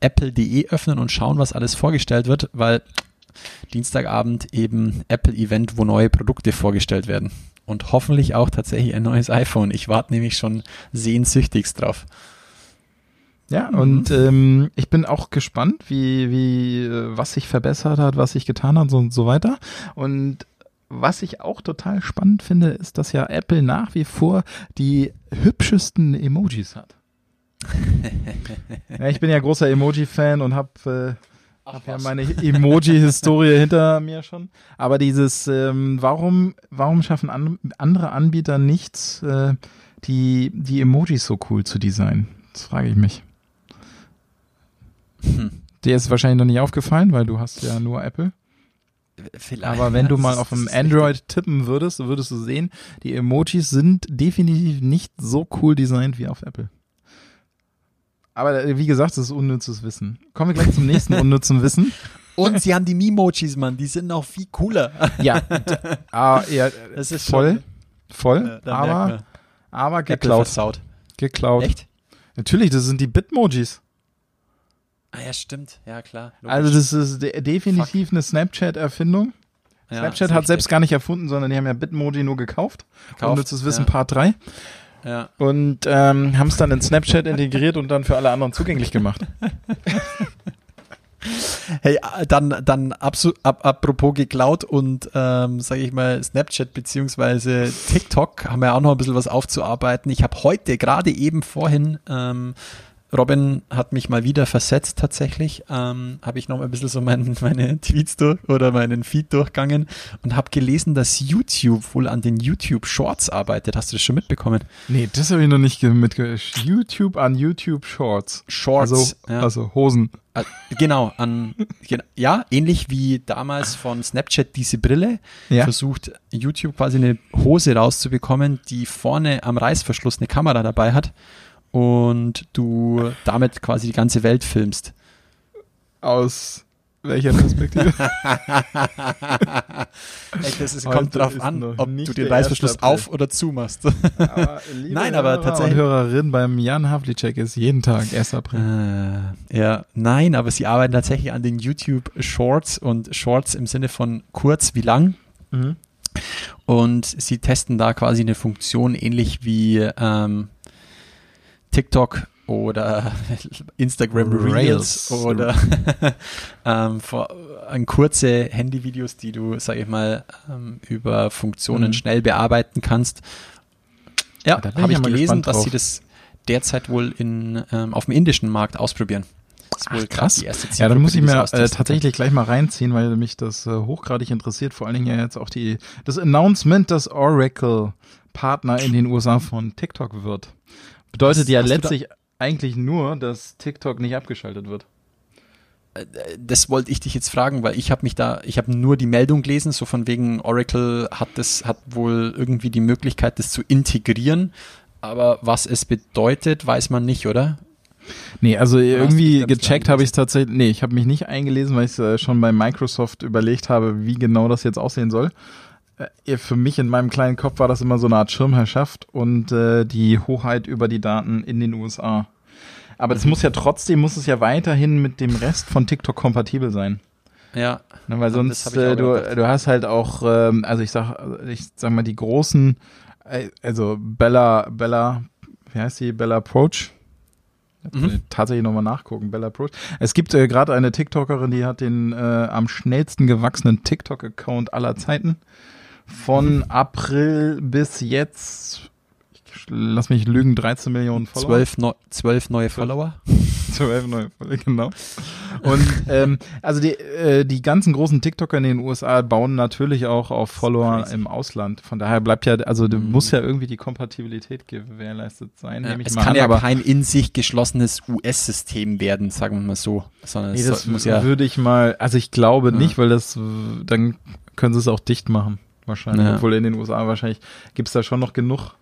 apple.de öffnen und schauen, was alles vorgestellt wird, weil Dienstagabend eben Apple-Event, wo neue Produkte vorgestellt werden. Und hoffentlich auch tatsächlich ein neues iPhone. Ich warte nämlich schon sehnsüchtigst drauf. Ja, und ähm, ich bin auch gespannt, wie, wie, äh, was sich verbessert hat, was sich getan hat und so weiter. Und was ich auch total spannend finde, ist, dass ja Apple nach wie vor die hübschesten Emojis hat. ja, ich bin ja großer Emoji-Fan und habe äh, hab ja meine Emoji-Historie hinter mir schon. Aber dieses, ähm, warum, warum schaffen an, andere Anbieter nicht, äh, die, die Emojis so cool zu designen? Das frage ich mich. Hm. Dir ist wahrscheinlich noch nicht aufgefallen, weil du hast ja nur Apple. Vielleicht. Aber wenn du mal auf dem Android tippen würdest, würdest du sehen, die Emojis sind definitiv nicht so cool designt wie auf Apple. Aber äh, wie gesagt, das ist unnützes Wissen. Kommen wir gleich zum nächsten unnützen Wissen. Und sie haben die Memojis, Mann, die sind noch viel cooler. Ja, ah, ja Das ist voll, voll, merkt aber, aber geklaut. Geklaut. Echt? Natürlich, das sind die Bitmojis. Ah ja, stimmt. Ja, klar. Logisch. Also das ist de definitiv eine Snapchat-Erfindung. Ja, Snapchat hat selbst gar nicht erfunden, sondern die haben ja Bitmoji nur gekauft. Gekauft, Unnützes Wissen ja. Part 3. Ja. Und ähm, haben es dann in Snapchat integriert und dann für alle anderen zugänglich gemacht. Hey, dann, dann ab, apropos geklaut und, ähm, sage ich mal, Snapchat beziehungsweise TikTok haben wir auch noch ein bisschen was aufzuarbeiten. Ich habe heute, gerade eben vorhin, ähm, Robin hat mich mal wieder versetzt tatsächlich, ähm, habe ich noch ein bisschen so mein, meine Tweets durch oder meinen Feed durchgangen und habe gelesen, dass YouTube wohl an den YouTube Shorts arbeitet. Hast du das schon mitbekommen? Nee, das habe ich noch nicht mitge... YouTube an YouTube Shorts. Shorts, Also, ja. also Hosen. Äh, Genau, an, ja, ähnlich wie damals von Snapchat diese Brille, Ja. versucht YouTube quasi eine Hose rauszubekommen, die vorne am Reißverschluss eine Kamera dabei hat und du damit quasi die ganze Welt filmst. Aus welcher Perspektive? Echt, das ist, kommt drauf ist an, ob du den Reißverschluss 1. April. auf oder zumachst. aber, liebe Nein, aber Hörer tatsächlich- Und Hörerin beim Jan Havlicek ist jeden Tag 1. April. Äh, ja, nein, aber sie arbeiten tatsächlich an den YouTube Shorts und Shorts im Sinne von kurz wie lang. Mhm. Und sie testen da quasi eine Funktion ähnlich wie ähm, TikTok oder Instagram Reels, Rails. oder ähm, vor, an kurze Handyvideos, die du, sag ich mal, ähm, über Funktionen Mhm. schnell bearbeiten kannst. Ja, habe ich ich gelesen, dass sie das derzeit wohl in, ähm, auf dem indischen Markt ausprobieren. Das ist Ach, wohl krass. Ja, dann muss ich mir äh, tatsächlich gleich mal reinziehen, weil mich das äh, hochgradig interessiert. Vor allen Dingen ja jetzt auch die das Announcement, dass Oracle Partner in den USA von TikTok wird. Bedeutet Hast- ja letztlich eigentlich nur, dass TikTok nicht abgeschaltet wird. kann. Das wollte ich dich jetzt fragen, weil ich habe mich da, ich habe nur die Meldung gelesen, so von wegen Oracle hat das, hat wohl irgendwie die Möglichkeit, das zu integrieren. Aber was es bedeutet, weiß man nicht, oder? Nee, also irgendwie gecheckt habe ich es tatsächlich. Nee, ich habe mich nicht eingelesen, weil ich es äh, schon bei Microsoft überlegt habe, wie genau das jetzt aussehen soll. Äh, für mich in meinem kleinen Kopf war das immer so eine Art Schirmherrschaft und äh, die Hoheit über die Daten in den USA. Aber das muss ja trotzdem, muss es ja weiterhin mit dem Rest von TikTok kompatibel sein. Ja. Ne, weil sonst, äh, du, gedacht. du hast halt auch, ähm, also ich sag, ich sag mal, die großen, äh, also Bella, Bella, wie heißt die? Bella Approach? Ich tatsächlich nochmal nachgucken, Bella Approach. Es gibt äh, gerade eine TikTokerin, die hat den äh, am schnellsten gewachsenen TikTok-Account aller Zeiten. Von April bis jetzt, ich lass mich lügen, 13 Millionen Follower. Zwölf, neu, zwölf neue Follower. 12 neue Folge, genau. Und ähm, also die, äh, die ganzen großen TikToker in den USA bauen natürlich auch auf Follower im Ausland. Von daher bleibt ja, also du muss ja irgendwie die Kompatibilität gewährleistet sein, Ja, es kann an. ja aber kein in sich geschlossenes US-System werden, sagen wir mal so. Sondern nee, das muss ja. würde ich mal, also ich glaube Ja. nicht, weil das, dann können sie es auch dicht machen. Wahrscheinlich. Ja. Obwohl in den USA wahrscheinlich gibt's da schon noch genug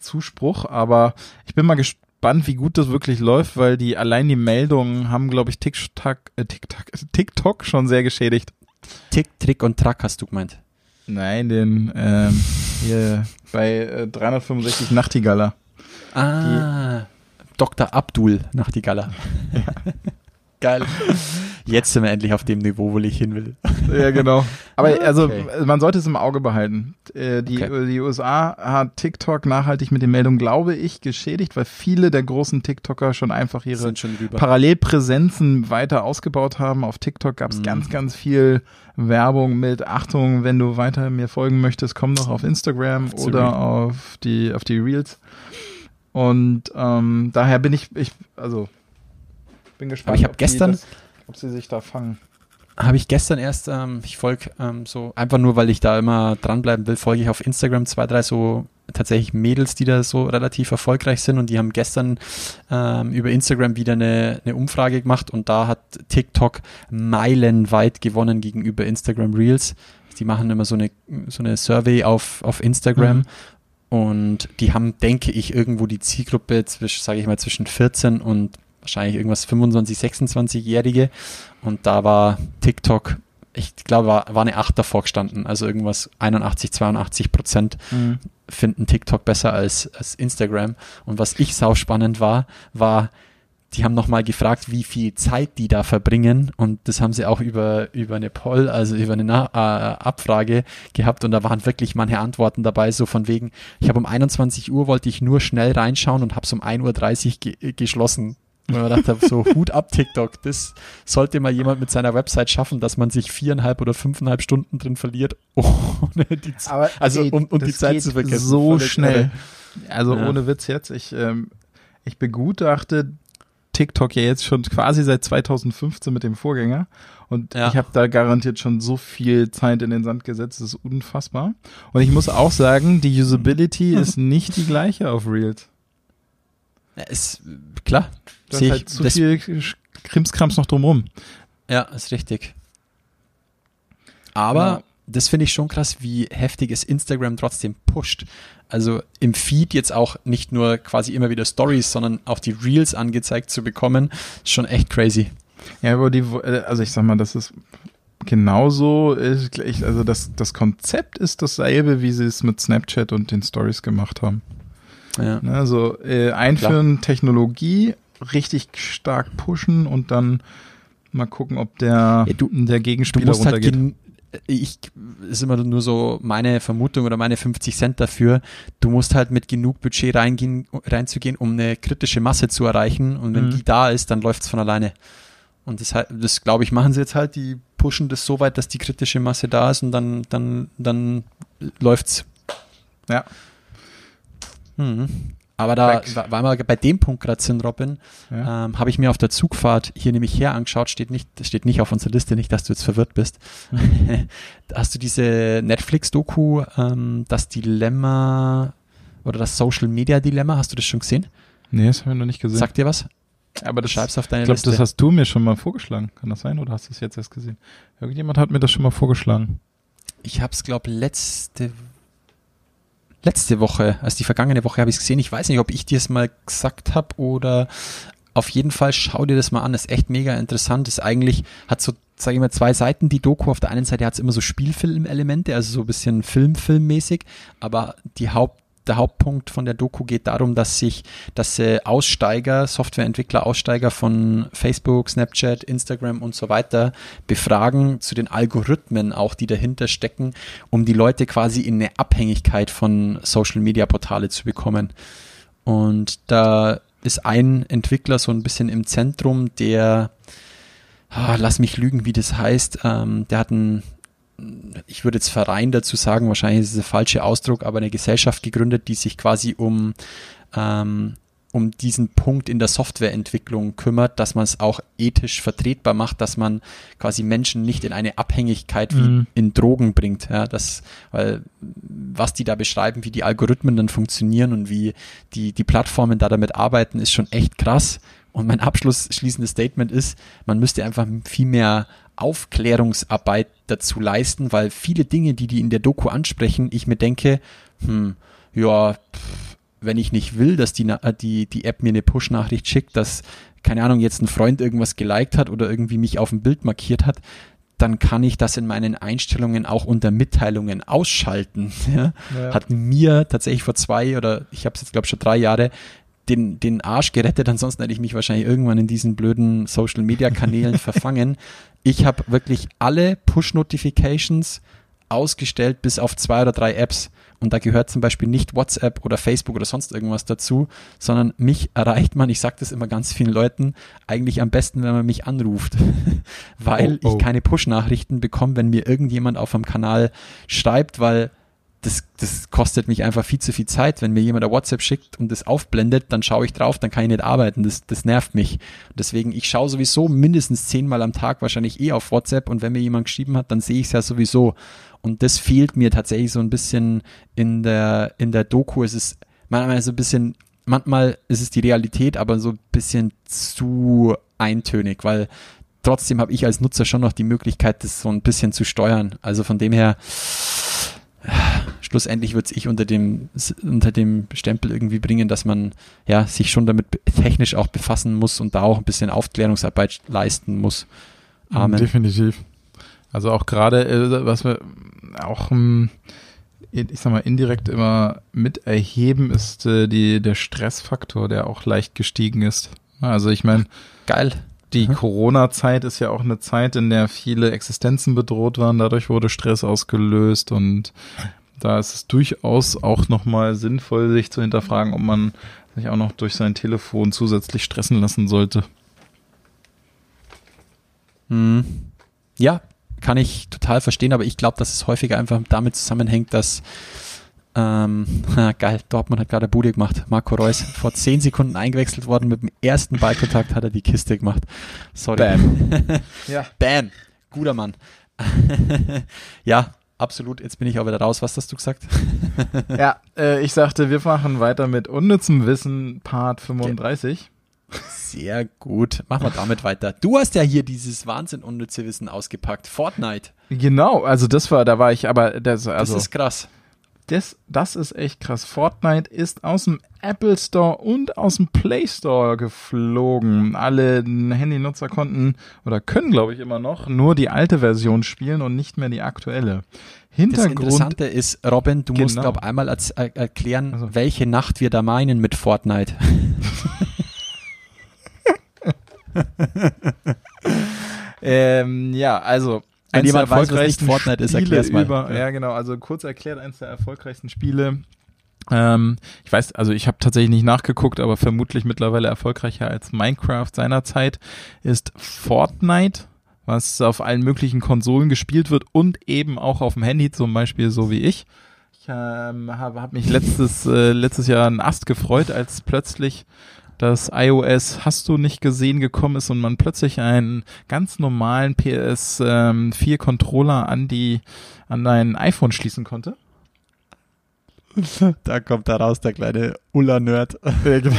Zuspruch. Aber ich bin mal gespannt, wie gut das wirklich läuft, weil die allein die Meldungen haben, glaube ich, TikTok, äh, TikTok, TikTok schon sehr geschädigt. Tick, Trick und Track hast du gemeint. Nein, den ähm, hier bei äh, 365 Nachtigaller. Ah, Dr. Abdul Nachtigaller. Geil. Jetzt sind wir endlich auf dem Niveau, wo ich hin will. Ja, genau. Aber also Okay. man sollte es im Auge behalten. Äh, die, Okay. die USA hat TikTok nachhaltig mit den Meldungen, glaube ich, geschädigt, weil viele der großen TikToker schon einfach ihre schon. Parallelpräsenzen weiter ausgebaut haben. Auf TikTok gab es Mhm. ganz, ganz viel Werbung mit Achtung, wenn du weiter mir folgen möchtest, komm doch auf Instagram Auf oder Reels. auf die auf die Reels. Und ähm, daher bin ich, ich also bin gespannt, ich hab ob die gestern- das, ob sie sich da fangen. habe ich gestern erst, ähm, ich folge ähm, so, einfach nur, weil ich da immer dranbleiben will, folge ich auf Instagram zwei, drei so tatsächlich Mädels, die da so relativ erfolgreich sind und die haben gestern ähm, über Instagram wieder eine, eine Umfrage gemacht und da hat TikTok meilenweit gewonnen gegenüber Instagram Reels. Die machen immer so eine, so eine Survey auf, auf Instagram Mhm. und die haben, denke ich, irgendwo die Zielgruppe zwischen, sage ich mal, zwischen 14 und wahrscheinlich irgendwas 25, 26-Jährige und da war TikTok, ich glaube, war, war eine 8 davor gestanden, also irgendwas 81, 82 Prozent Mhm. finden TikTok besser als, als Instagram. Und was ich sau spannend war, war, die haben nochmal gefragt, wie viel Zeit die da verbringen. Und das haben sie auch über, über eine Poll, also über eine Na äh, Abfrage gehabt. Und da waren wirklich manche Antworten dabei, so von wegen, ich habe um 21 Uhr wollte ich nur schnell reinschauen und habe es um 1.30 Uhr ge geschlossen. Und man dachte, so Hut ab TikTok, das sollte mal jemand mit seiner Website schaffen, dass man sich viereinhalb oder fünfeinhalb Stunden drin verliert, ohne die Aber also um, um die Zeit zu vergessen. so schnell. Also Ja. ohne Witz jetzt, ich, ähm, ich begutachte TikTok ja jetzt schon quasi seit 2015 mit dem Vorgänger und Ja. ich habe da garantiert schon so viel Zeit in den Sand gesetzt, das ist unfassbar. Und ich muss auch sagen, die Usability ist nicht die gleiche auf Reels. Ja, ist klar. Du hast halt zu viel Krimskrams noch drumrum. ja, ist richtig. Aber Ja. das finde ich schon krass, wie heftig es Instagram trotzdem pusht. Also im Feed jetzt auch nicht nur quasi immer wieder Stories, sondern auch die Reels angezeigt zu bekommen, ist schon echt crazy. Ja, aber die, äh, also ich sag mal, das ist genauso, also das, das Konzept ist dasselbe, wie sie es mit Snapchat und den Stories gemacht haben. Ja. Also äh, einführen, Technologie richtig stark pushen und dann mal gucken, ob der, Ja, du- der Du Gegenspieler musst halt runtergeht. gen ich ist immer nur so meine Vermutung oder meine 50 Cent dafür. Du musst halt mit genug Budget reingehen, reinzugehen, um eine kritische Masse zu erreichen. Und wenn Mhm. die da ist, dann läuft es von alleine. Und das, halt- das glaube ich, machen sie jetzt halt. Die pushen das so weit, dass die kritische Masse da ist und dann, dann, dann läuft's. Ja. Mhm. Aber da, weil wir bei dem Punkt gerade sind, Robin, Ja. ähm, habe ich mir auf der Zugfahrt hier nämlich her angeschaut, steht nicht, steht nicht auf unserer Liste, nicht, dass du jetzt verwirrt bist. Da Hast du diese Netflix-Doku, ähm, das Dilemma oder das Social Media Dilemma, hast du das schon gesehen? Nee, das haben wir noch nicht gesehen. Sagt dir was? aber das, Schreib's auf deine ich glaube, Liste. das hast du mir schon mal vorgeschlagen. Kann das sein oder hast du es jetzt erst gesehen? Irgendjemand hat mir das schon mal vorgeschlagen. Ich habe es, glaube letzte letzte Woche, also die vergangene Woche habe ich es gesehen. Ich weiß nicht, ob ich dir es mal gesagt habe oder auf jeden Fall schau dir das mal an. Ist echt mega interessant. Ist eigentlich, hat so, sage ich mal, zwei Seiten die Doku. Auf der einen Seite hat es immer so Spielfilmelemente, also so ein bisschen Film-Filmmäßig, aber die Haupt der Hauptpunkt von der Doku geht darum, dass sich, dass äh, Aussteiger, Softwareentwickler, Aussteiger von Facebook, Snapchat, Instagram und so weiter befragen zu den Algorithmen auch, die dahinter stecken, um die Leute quasi in eine Abhängigkeit von Social Media Portale zu bekommen. Und da ist ein Entwickler so ein bisschen im Zentrum, der, ah, lass mich lügen, wie das heißt, ähm, der hat ein ich würde jetzt Verein dazu sagen, wahrscheinlich ist es der falsche Ausdruck, aber eine Gesellschaft gegründet, die sich quasi um, ähm, um diesen Punkt in der Softwareentwicklung kümmert, dass man es auch ethisch vertretbar macht, dass man quasi Menschen nicht in eine Abhängigkeit wie Mhm. in Drogen bringt. Ja, das, weil was die da beschreiben, wie die Algorithmen dann funktionieren und wie die, die Plattformen da damit arbeiten, ist schon echt krass. Und mein abschlussschließendes Statement ist, man müsste einfach viel mehr Aufklärungsarbeit dazu leisten, weil viele Dinge, die die in der Doku ansprechen, ich mir denke, hm, ja, pff, wenn ich nicht will, dass die, Na- die, die App mir eine Push-Nachricht schickt, dass, keine Ahnung, jetzt ein Freund irgendwas geliked hat oder irgendwie mich auf dem Bild markiert hat, dann kann ich das in meinen Einstellungen auch unter Mitteilungen ausschalten. Ja? Ja. Hat mir tatsächlich vor zwei oder ich habe es jetzt glaube schon drei Jahre den, den Arsch gerettet, ansonsten hätte ich mich wahrscheinlich irgendwann in diesen blöden Social Media Kanälen verfangen. Ich habe wirklich alle Push-Notifications ausgestellt bis auf zwei oder drei Apps. Und da gehört zum Beispiel nicht WhatsApp oder Facebook oder sonst irgendwas dazu, sondern mich erreicht man, ich sage das immer ganz vielen Leuten, eigentlich am besten, wenn man mich anruft, weil Oh, oh. ich keine Push-Nachrichten bekomme, wenn mir irgendjemand auf dem Kanal schreibt, weil das, das kostet mich einfach viel zu viel Zeit. Wenn mir jemand ein WhatsApp schickt und das aufblendet, dann schaue ich drauf, dann kann ich nicht arbeiten. Das, das nervt mich. Deswegen, ich schaue sowieso mindestens zehnmal am Tag wahrscheinlich eh auf WhatsApp und wenn mir jemand geschrieben hat, dann sehe ich es ja sowieso. Und das fehlt mir tatsächlich so ein bisschen in der, in der Doku. Es ist manchmal so ein bisschen, manchmal ist es die Realität, aber so ein bisschen zu eintönig, weil trotzdem habe ich als Nutzer schon noch die Möglichkeit, das so ein bisschen zu steuern. Also von dem her, schlussendlich wird es ich unter dem, unter dem Stempel irgendwie bringen, dass man ja sich schon damit technisch auch befassen muss und da auch ein bisschen Aufklärungsarbeit leisten muss. Amen. Definitiv. Also auch gerade, äh, was wir auch, ähm, ich sag mal, indirekt immer mit erheben, ist äh, die, der Stressfaktor, der auch leicht gestiegen ist. Also ich meine, geil. Die mhm. Corona-Zeit ist ja auch eine Zeit, in der viele Existenzen bedroht waren. Dadurch wurde Stress ausgelöst und da ist es durchaus auch nochmal sinnvoll, sich zu hinterfragen, ob man sich auch noch durch sein Telefon zusätzlich stressen lassen sollte. Hm. Ja, kann ich total verstehen, aber ich glaube, dass es häufiger einfach damit zusammenhängt, dass ähm, geil, Dortmund hat gerade Bude gemacht. Marco Reus vor zehn Sekunden eingewechselt worden. Mit dem ersten Ballkontakt hat er die Kiste gemacht. Sorry. Bam. ja. Bam. Guter Mann. ja, absolut. Jetzt bin ich auch wieder raus. Was hast du gesagt? ja, äh, ich sagte, wir machen weiter mit unnützem Wissen, Part 35. Sehr gut. Machen wir damit weiter. Du hast ja hier dieses Wahnsinn unnütze Wissen ausgepackt. Fortnite. Genau, also das war, da war ich, aber das, also, das ist krass das, das ist echt krass. Fortnite ist aus dem Apple Store und aus dem Play Store geflogen. Alle Handynutzer konnten oder können, glaube ich, immer noch nur die alte Version spielen und nicht mehr die aktuelle. Hintergrund. Das Interessante ist, Robin, du genau. musst, glaube ich, einmal als, äh, erklären, also. welche Nacht wir da meinen mit Fortnite. ähm, ja, also wenn jemand weiß, was nicht Fortnite ist, erklär's mal. Über, ja, genau. Also kurz erklärt, eines der erfolgreichsten Spiele. Ähm, ich weiß, also ich habe tatsächlich nicht nachgeguckt, aber vermutlich mittlerweile erfolgreicher als Minecraft seinerzeit ist Fortnite, was auf allen möglichen Konsolen gespielt wird und eben auch auf dem Handy, zum Beispiel so wie ich. Ich ähm, habe hab mich letztes, äh, letztes Jahr einen Ast gefreut, als plötzlich das iOS hast du nicht gesehen gekommen ist und man plötzlich einen ganz normalen PS4 ähm, Controller an die an dein iPhone schließen konnte. Da kommt da raus der kleine Ulla-Nerd. Und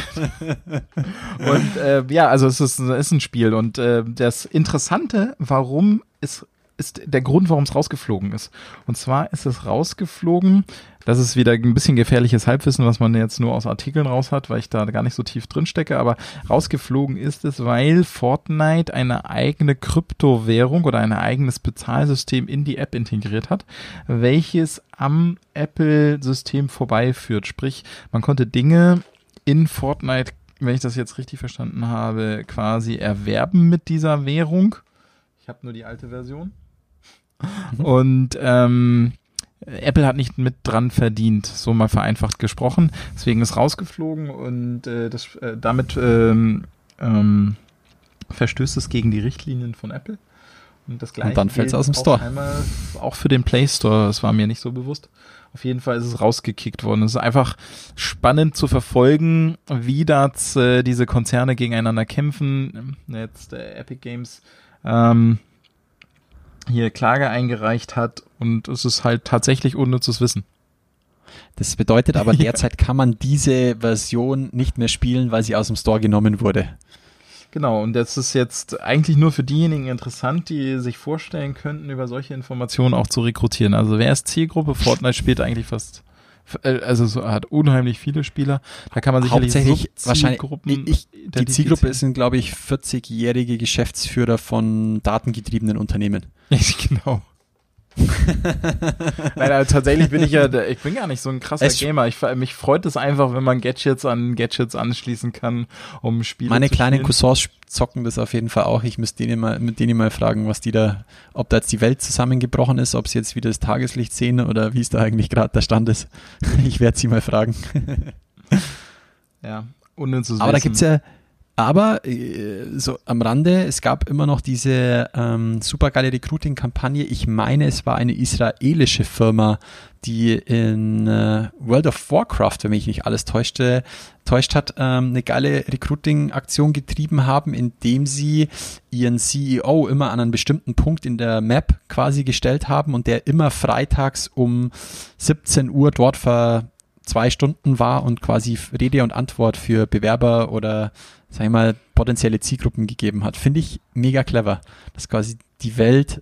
äh, ja, also es ist, ist ein Spiel. Und äh, das Interessante, warum ist, ist der Grund, warum es rausgeflogen ist. Und zwar ist es rausgeflogen, das ist wieder ein bisschen gefährliches Halbwissen, was man jetzt nur aus Artikeln raus hat, weil ich da gar nicht so tief drin stecke, aber rausgeflogen ist es, weil Fortnite eine eigene Kryptowährung oder ein eigenes Bezahlsystem in die App integriert hat, welches am Apple-System vorbeiführt. Sprich, man konnte Dinge in Fortnite, wenn ich das jetzt richtig verstanden habe, quasi erwerben mit dieser Währung. Ich habe nur die alte Version. Mhm. Und ähm, Apple hat nicht mit dran verdient, so mal vereinfacht gesprochen. Deswegen ist rausgeflogen und äh, das, äh, damit ähm, ähm, verstößt es gegen die Richtlinien von Apple. Und, das gleiche und dann fällt es aus dem Store. Auch für den Play Store, das war mir nicht so bewusst. Auf jeden Fall ist es rausgekickt worden. Es ist einfach spannend zu verfolgen, wie das äh, diese Konzerne gegeneinander kämpfen. Jetzt äh, Epic Games ähm, hier Klage eingereicht hat und es ist halt tatsächlich unnützes Wissen. Das bedeutet aber derzeit kann man diese Version nicht mehr spielen, weil sie aus dem Store genommen wurde. Genau, und das ist jetzt eigentlich nur für diejenigen interessant, die sich vorstellen könnten, über solche Informationen auch zu rekrutieren. Also wer ist Zielgruppe? Fortnite spielt eigentlich fast also so hat unheimlich viele Spieler. Da kann man sicherlich hauptsächlich wahrscheinlich ich, die Zielgruppe sind glaube ich 40-jährige Geschäftsführer von datengetriebenen Unternehmen. genau. Nein, also tatsächlich bin ich ja, ich bin gar nicht so ein krasser es Gamer. Ich, mich freut es einfach, wenn man Gadgets an Gadgets anschließen kann, um Spiele Meine zu kleinen Cousins zocken das auf jeden Fall auch. Ich müsste denen mal, mit denen mal fragen, was die da, ob da jetzt die Welt zusammengebrochen ist, ob sie jetzt wieder das Tageslicht sehen oder wie es da eigentlich gerade der Stand ist. Ich werde sie mal fragen. ja, unnützes Aber Wissen. da gibt's ja, Aber äh, so am Rande, es gab immer noch diese ähm, supergeile Recruiting-Kampagne. Ich meine, es war eine israelische Firma, die in äh, World of Warcraft, wenn mich nicht alles täuschte, täuscht hat, ähm, eine geile Recruiting-Aktion getrieben haben, indem sie ihren CEO immer an einen bestimmten Punkt in der Map quasi gestellt haben und der immer freitags um 17 Uhr dort ver zwei Stunden war und quasi Rede und Antwort für Bewerber oder, sag ich mal, potenzielle Zielgruppen gegeben hat. Finde ich mega clever, dass quasi die Welt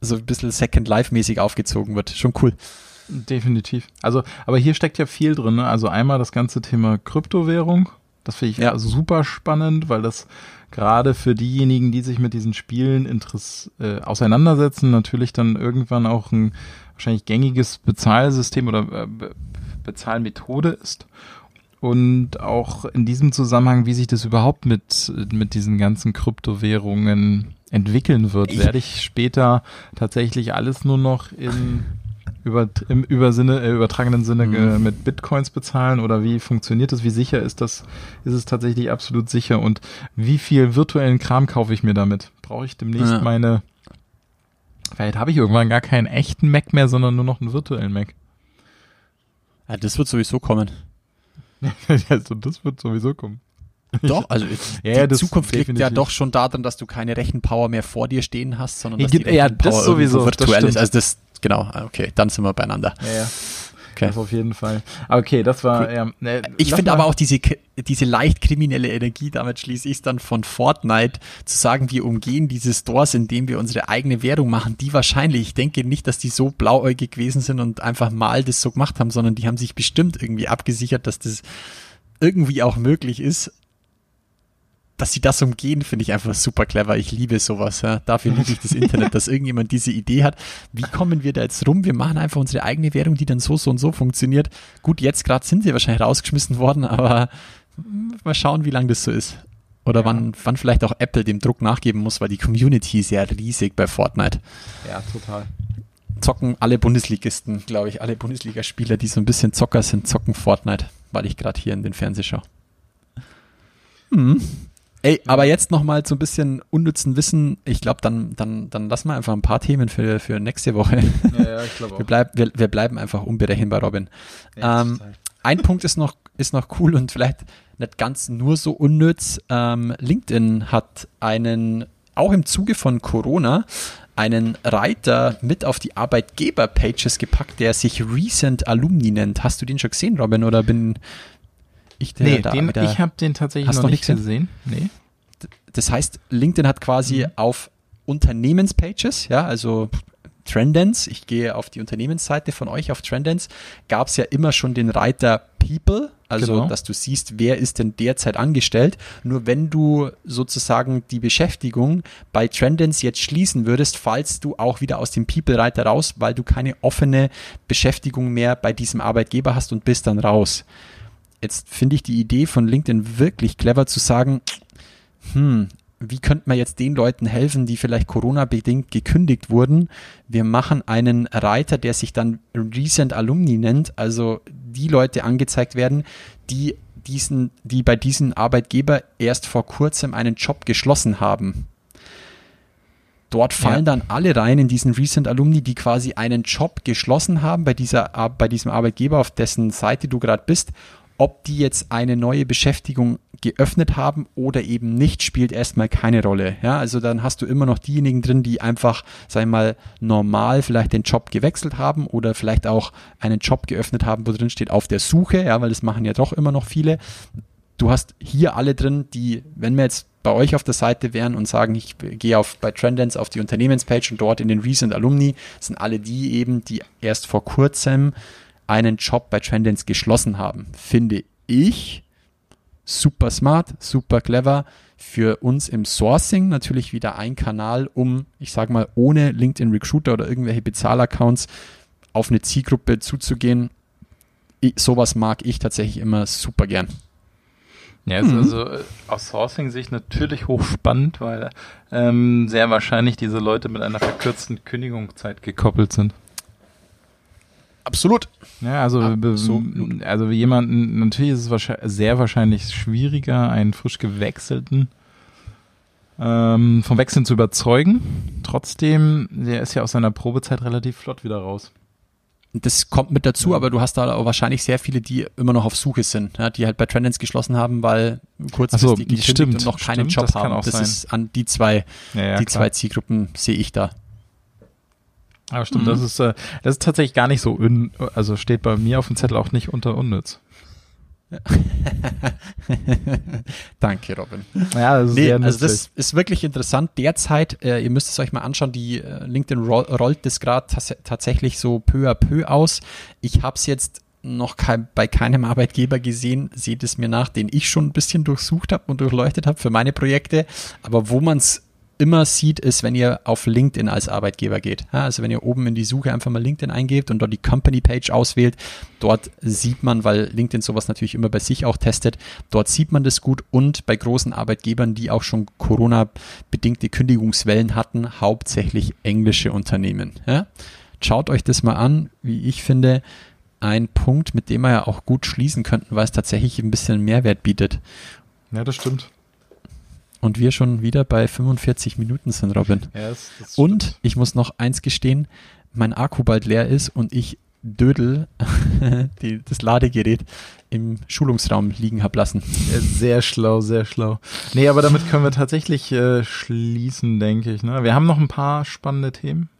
so ein bisschen Second Life-mäßig aufgezogen wird. Schon cool. Definitiv. Also, aber hier steckt ja viel drin. Ne? Also einmal das ganze Thema Kryptowährung. Das finde ich ja. also super spannend, weil das gerade für diejenigen, die sich mit diesen Spielen Interess äh, auseinandersetzen, natürlich dann irgendwann auch ein wahrscheinlich gängiges Bezahlsystem oder äh, Bezahlmethode ist. Und auch in diesem Zusammenhang, wie sich das überhaupt mit, mit diesen ganzen Kryptowährungen entwickeln wird, werde ich später tatsächlich alles nur noch in über, im Übersinne, äh, übertragenen Sinne mhm. mit Bitcoins bezahlen oder wie funktioniert das? Wie sicher ist das? Ist es tatsächlich absolut sicher? Und wie viel virtuellen Kram kaufe ich mir damit? Brauche ich demnächst ja. meine, vielleicht habe ich irgendwann gar keinen echten Mac mehr, sondern nur noch einen virtuellen Mac. Ja, das wird sowieso kommen. also das wird sowieso kommen. Doch, also ja, die Zukunft liegt ja doch schon darin, dass du keine Rechenpower mehr vor dir stehen hast, sondern dass die ja, das sowieso virtuell das ist. Also das, genau, okay, dann sind wir beieinander. Ja, ja. Okay. Das auf jeden Fall. Okay, das war. Ja, ne, ich finde aber auch diese, diese leicht kriminelle Energie, damit schließe ich es dann von Fortnite, zu sagen, wir umgehen diese Stores, indem wir unsere eigene Währung machen, die wahrscheinlich, ich denke nicht, dass die so blauäugig gewesen sind und einfach mal das so gemacht haben, sondern die haben sich bestimmt irgendwie abgesichert, dass das irgendwie auch möglich ist dass sie das umgehen, finde ich einfach super clever. Ich liebe sowas. Ja. Dafür liebe ich das Internet, dass irgendjemand diese Idee hat. Wie kommen wir da jetzt rum? Wir machen einfach unsere eigene Währung, die dann so, so und so funktioniert. Gut, jetzt gerade sind sie wahrscheinlich rausgeschmissen worden, aber mal schauen, wie lange das so ist. Oder ja. wann, wann vielleicht auch Apple dem Druck nachgeben muss, weil die Community ist ja riesig bei Fortnite. Ja, total. Zocken alle Bundesligisten, glaube ich, alle Bundesligaspieler, die so ein bisschen Zocker sind, zocken Fortnite, weil ich gerade hier in den Fernseh schaue. Hm. Ey, aber jetzt nochmal so ein bisschen unnützen Wissen. Ich glaube, dann, dann, dann lassen wir einfach ein paar Themen für, für nächste Woche. Ja, ja, ich glaube auch. Wir, bleib, wir, wir bleiben einfach unberechenbar, Robin. Ja, ähm, ein Punkt ist noch, ist noch cool und vielleicht nicht ganz nur so unnütz. Ähm, LinkedIn hat einen, auch im Zuge von Corona, einen Reiter mit auf die Arbeitgeber-Pages gepackt, der sich Recent Alumni nennt. Hast du den schon gesehen, Robin, oder bin, ich, der, nee, da, den, der, ich habe den tatsächlich noch, noch nicht gesehen. Nee. Das heißt, LinkedIn hat quasi mhm. auf Unternehmenspages, ja, also Trendance, ich gehe auf die Unternehmensseite von euch auf Trendance, gab es ja immer schon den Reiter People, also genau. dass du siehst, wer ist denn derzeit angestellt. Nur wenn du sozusagen die Beschäftigung bei Trendance jetzt schließen würdest, fallst du auch wieder aus dem People-Reiter raus, weil du keine offene Beschäftigung mehr bei diesem Arbeitgeber hast und bist dann raus. Jetzt finde ich die Idee von LinkedIn wirklich clever zu sagen, hm, wie könnte man jetzt den Leuten helfen, die vielleicht Corona-bedingt gekündigt wurden? Wir machen einen Reiter, der sich dann Recent Alumni nennt, also die Leute angezeigt werden, die diesen, die bei diesem Arbeitgeber erst vor kurzem einen Job geschlossen haben. Dort fallen ja. dann alle rein in diesen Recent Alumni, die quasi einen Job geschlossen haben bei dieser, bei diesem Arbeitgeber, auf dessen Seite du gerade bist ob die jetzt eine neue Beschäftigung geöffnet haben oder eben nicht, spielt erstmal keine Rolle. Ja, also dann hast du immer noch diejenigen drin, die einfach, sag ich mal, normal vielleicht den Job gewechselt haben oder vielleicht auch einen Job geöffnet haben, wo drin steht auf der Suche, ja, weil das machen ja doch immer noch viele. Du hast hier alle drin, die, wenn wir jetzt bei euch auf der Seite wären und sagen, ich gehe auf bei Trendance auf die Unternehmenspage und dort in den Recent Alumni, sind alle die eben, die erst vor kurzem einen Job bei Trendance geschlossen haben. Finde ich super smart, super clever. Für uns im Sourcing natürlich wieder ein Kanal, um, ich sage mal, ohne LinkedIn Recruiter oder irgendwelche Bezahlaccounts auf eine Zielgruppe zuzugehen. Ich, sowas mag ich tatsächlich immer super gern. Ja, ist mhm. also äh, aus Sourcing-Sicht natürlich hochspannend, weil ähm, sehr wahrscheinlich diese Leute mit einer verkürzten Kündigungszeit gekoppelt sind. Absolut. Ja, also, Absolut. also jemanden, natürlich ist es wahrscheinlich, sehr wahrscheinlich schwieriger, einen frisch gewechselten ähm, vom Wechseln zu überzeugen. Trotzdem, der ist ja aus seiner Probezeit relativ flott wieder raus. Das kommt mit dazu, aber du hast da auch wahrscheinlich sehr viele, die immer noch auf Suche sind, ja, die halt bei Trendens geschlossen haben, weil kurzfristig so, stimmt, und noch keinen stimmt, Job das kann haben. auch das sein. ist an die zwei, Ja, ja, die klar. zwei Zielgruppen sehe ich da. Aber stimmt, das ist, äh, das ist tatsächlich gar nicht so, un, also steht bei mir auf dem Zettel auch nicht unter unnütz. Danke, Robin. Ja, das ist Nee, also das ist wirklich interessant. Derzeit, äh, ihr müsst es euch mal anschauen, die äh, LinkedIn roll, rollt das gerade tats tatsächlich so peu à peu aus. Ich habe es jetzt noch kein, bei keinem Arbeitgeber gesehen, seht es mir nach, den ich schon ein bisschen durchsucht habe und durchleuchtet habe für meine Projekte. Aber wo man es immer sieht, ist, wenn ihr auf LinkedIn als Arbeitgeber geht. Ja, also wenn ihr oben in die Suche einfach mal LinkedIn eingebt und dort die Company Page auswählt, dort sieht man, weil LinkedIn sowas natürlich immer bei sich auch testet, dort sieht man das gut und bei großen Arbeitgebern, die auch schon Corona-bedingte Kündigungswellen hatten, hauptsächlich englische Unternehmen. Ja? Schaut euch das mal an, wie ich finde, ein Punkt, mit dem wir ja auch gut schließen könnten, weil es tatsächlich ein bisschen Mehrwert bietet. ja, das stimmt. Und wir schon wieder bei 45 Minuten sind, Robin. Ja, das, das Und stimmt. ich muss noch eins gestehen, mein Akku bald leer ist und ich Dödel, die, das Ladegerät, im Schulungsraum liegen hab lassen. Sehr schlau, sehr schlau. Nee, aber damit können wir tatsächlich äh, schließen, denke ich. Ne? Wir haben noch ein paar spannende Themen,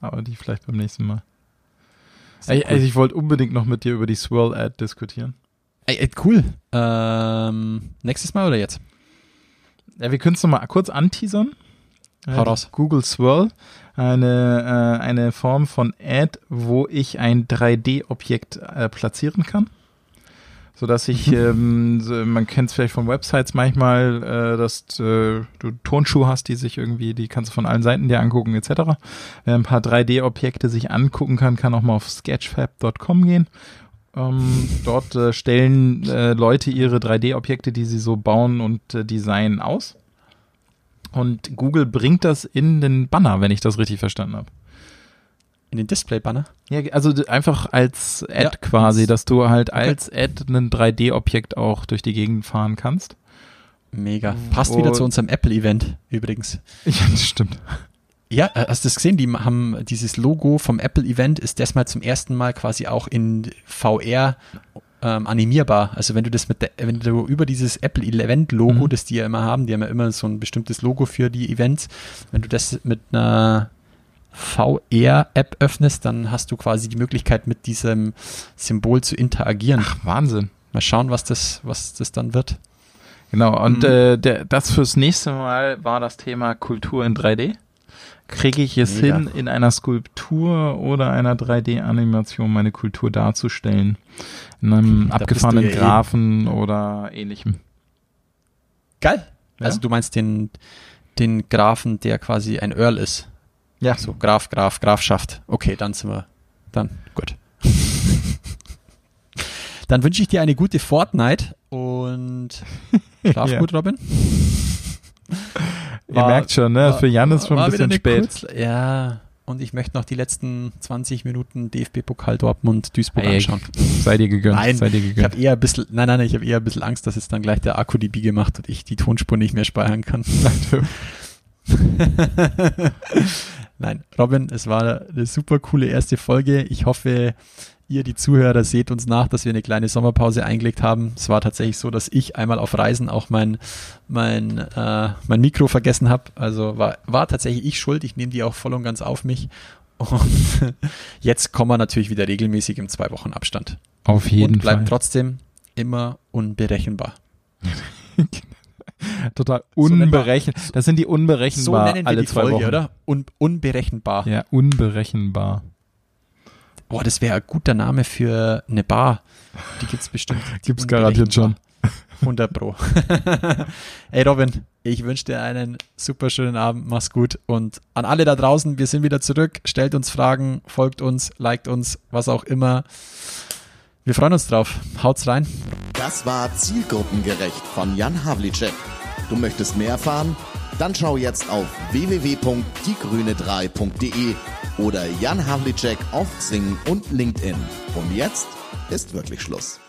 aber die vielleicht beim nächsten Mal. Ey, Also ich wollte unbedingt noch mit dir über die Swirl-Ad diskutieren. Ey, ey, cool. Ähm, nächstes Mal oder jetzt? Ja, wir können es nochmal kurz anteasern. Hau Äh, raus. Google Swirl, eine, äh, eine Form von Ad, wo ich ein 3D-Objekt äh, platzieren kann. Sodass ich, ähm, so, man kennt es vielleicht von Websites manchmal, äh, dass äh, du Tonschuhe hast, die sich irgendwie, die kannst du von allen Seiten dir angucken, etc. Wer ein paar 3D-Objekte sich angucken kann, kann auch mal auf sketchfab.com gehen. Ähm, dort äh, stellen äh, Leute ihre 3D-Objekte, die sie so bauen und äh, designen, aus. Und Google bringt das in den Banner, wenn ich das richtig verstanden habe. In den Display-Banner? Ja, also einfach als Ad Ja, quasi, dass du halt als Ad ein 3D-Objekt auch durch die Gegend fahren kannst. Mega. Passt wieder Und- zu unserem Apple-Event übrigens. Ja, das stimmt. Ja, äh, hast du das gesehen? Die haben dieses Logo vom Apple-Event ist das mal zum ersten Mal quasi auch in VR ähm, animierbar. Also wenn du das mit der, wenn du über dieses Apple-Event-Logo, Mhm. das die ja immer haben, die haben ja immer so ein bestimmtes Logo für die Events, wenn du das mit einer VR-App öffnest, dann hast du quasi die Möglichkeit, mit diesem Symbol zu interagieren. Ach, Wahnsinn. Mal schauen, was das, was das dann wird. Genau, und Mhm. äh, der, das fürs nächste Mal war das Thema Kultur in 3D. Kriege ich es Mega. hin, in einer Skulptur oder einer 3D-Animation meine Kultur darzustellen? In einem Da abgefahrenen ja eh. Graphen oder ähnlichem. Geil. Ja. Also du meinst den, den Grafen, der quasi ein Earl ist. Ja, So, Graf, Graf, Grafschaft. Okay, dann sind wir. Dann, gut. dann wünsche ich dir eine gute Fortnite und schlaf Ja. gut, Robin. Ihr War- merkt schon, ne? Für Jan ist schon war ein bisschen spät. Kurz- ja, und ich möchte noch die letzten 20 Minuten DFB-Pokal Dortmund Duisburg Ey, anschauen. sei dir gegönnt. Nein, sei dir Ich gegönnt. habe eher ein bisschen, nein, nein, ich habe eher ein bisschen Angst, dass jetzt dann gleich der Akku die Biege macht und ich die Tonspur nicht mehr speichern kann. Nein, Robin, es war eine super coole erste Folge. Ich hoffe, ihr, die Zuhörer, seht uns nach, dass wir eine kleine Sommerpause eingelegt haben. Es war tatsächlich so, dass ich einmal auf Reisen auch mein, mein, äh, mein Mikro vergessen habe. Also war, war tatsächlich ich schuld. Ich nehme die auch voll und ganz auf mich. Und jetzt kommen wir natürlich wieder regelmäßig im zwei Wochen Abstand. Auf jeden und bleiben Fall. trotzdem immer unberechenbar. Total So unberechenbar. Das sind die So unberechenbar nennen wir alle die zwei Folge, Wochen. oder? Un unberechenbar. Ja, unberechenbar. Boah, das wäre ein guter Name für eine Bar. Die gibt's bestimmt. Gibt's garantiert schon. 100 Pro. Ey Robin, ich wünsche dir einen super schönen Abend, mach's gut und an alle da draußen, wir sind wieder zurück, stellt uns Fragen, folgt uns, liked uns, was auch immer. Wir freuen uns drauf. Haut's rein. Das war Zielgruppengerecht von Jan Havlicek. Du möchtest mehr erfahren? Dann schau jetzt auf www.diegrüne3.de oder Jan Havlicek auf Xing und LinkedIn. Und jetzt ist wirklich Schluss.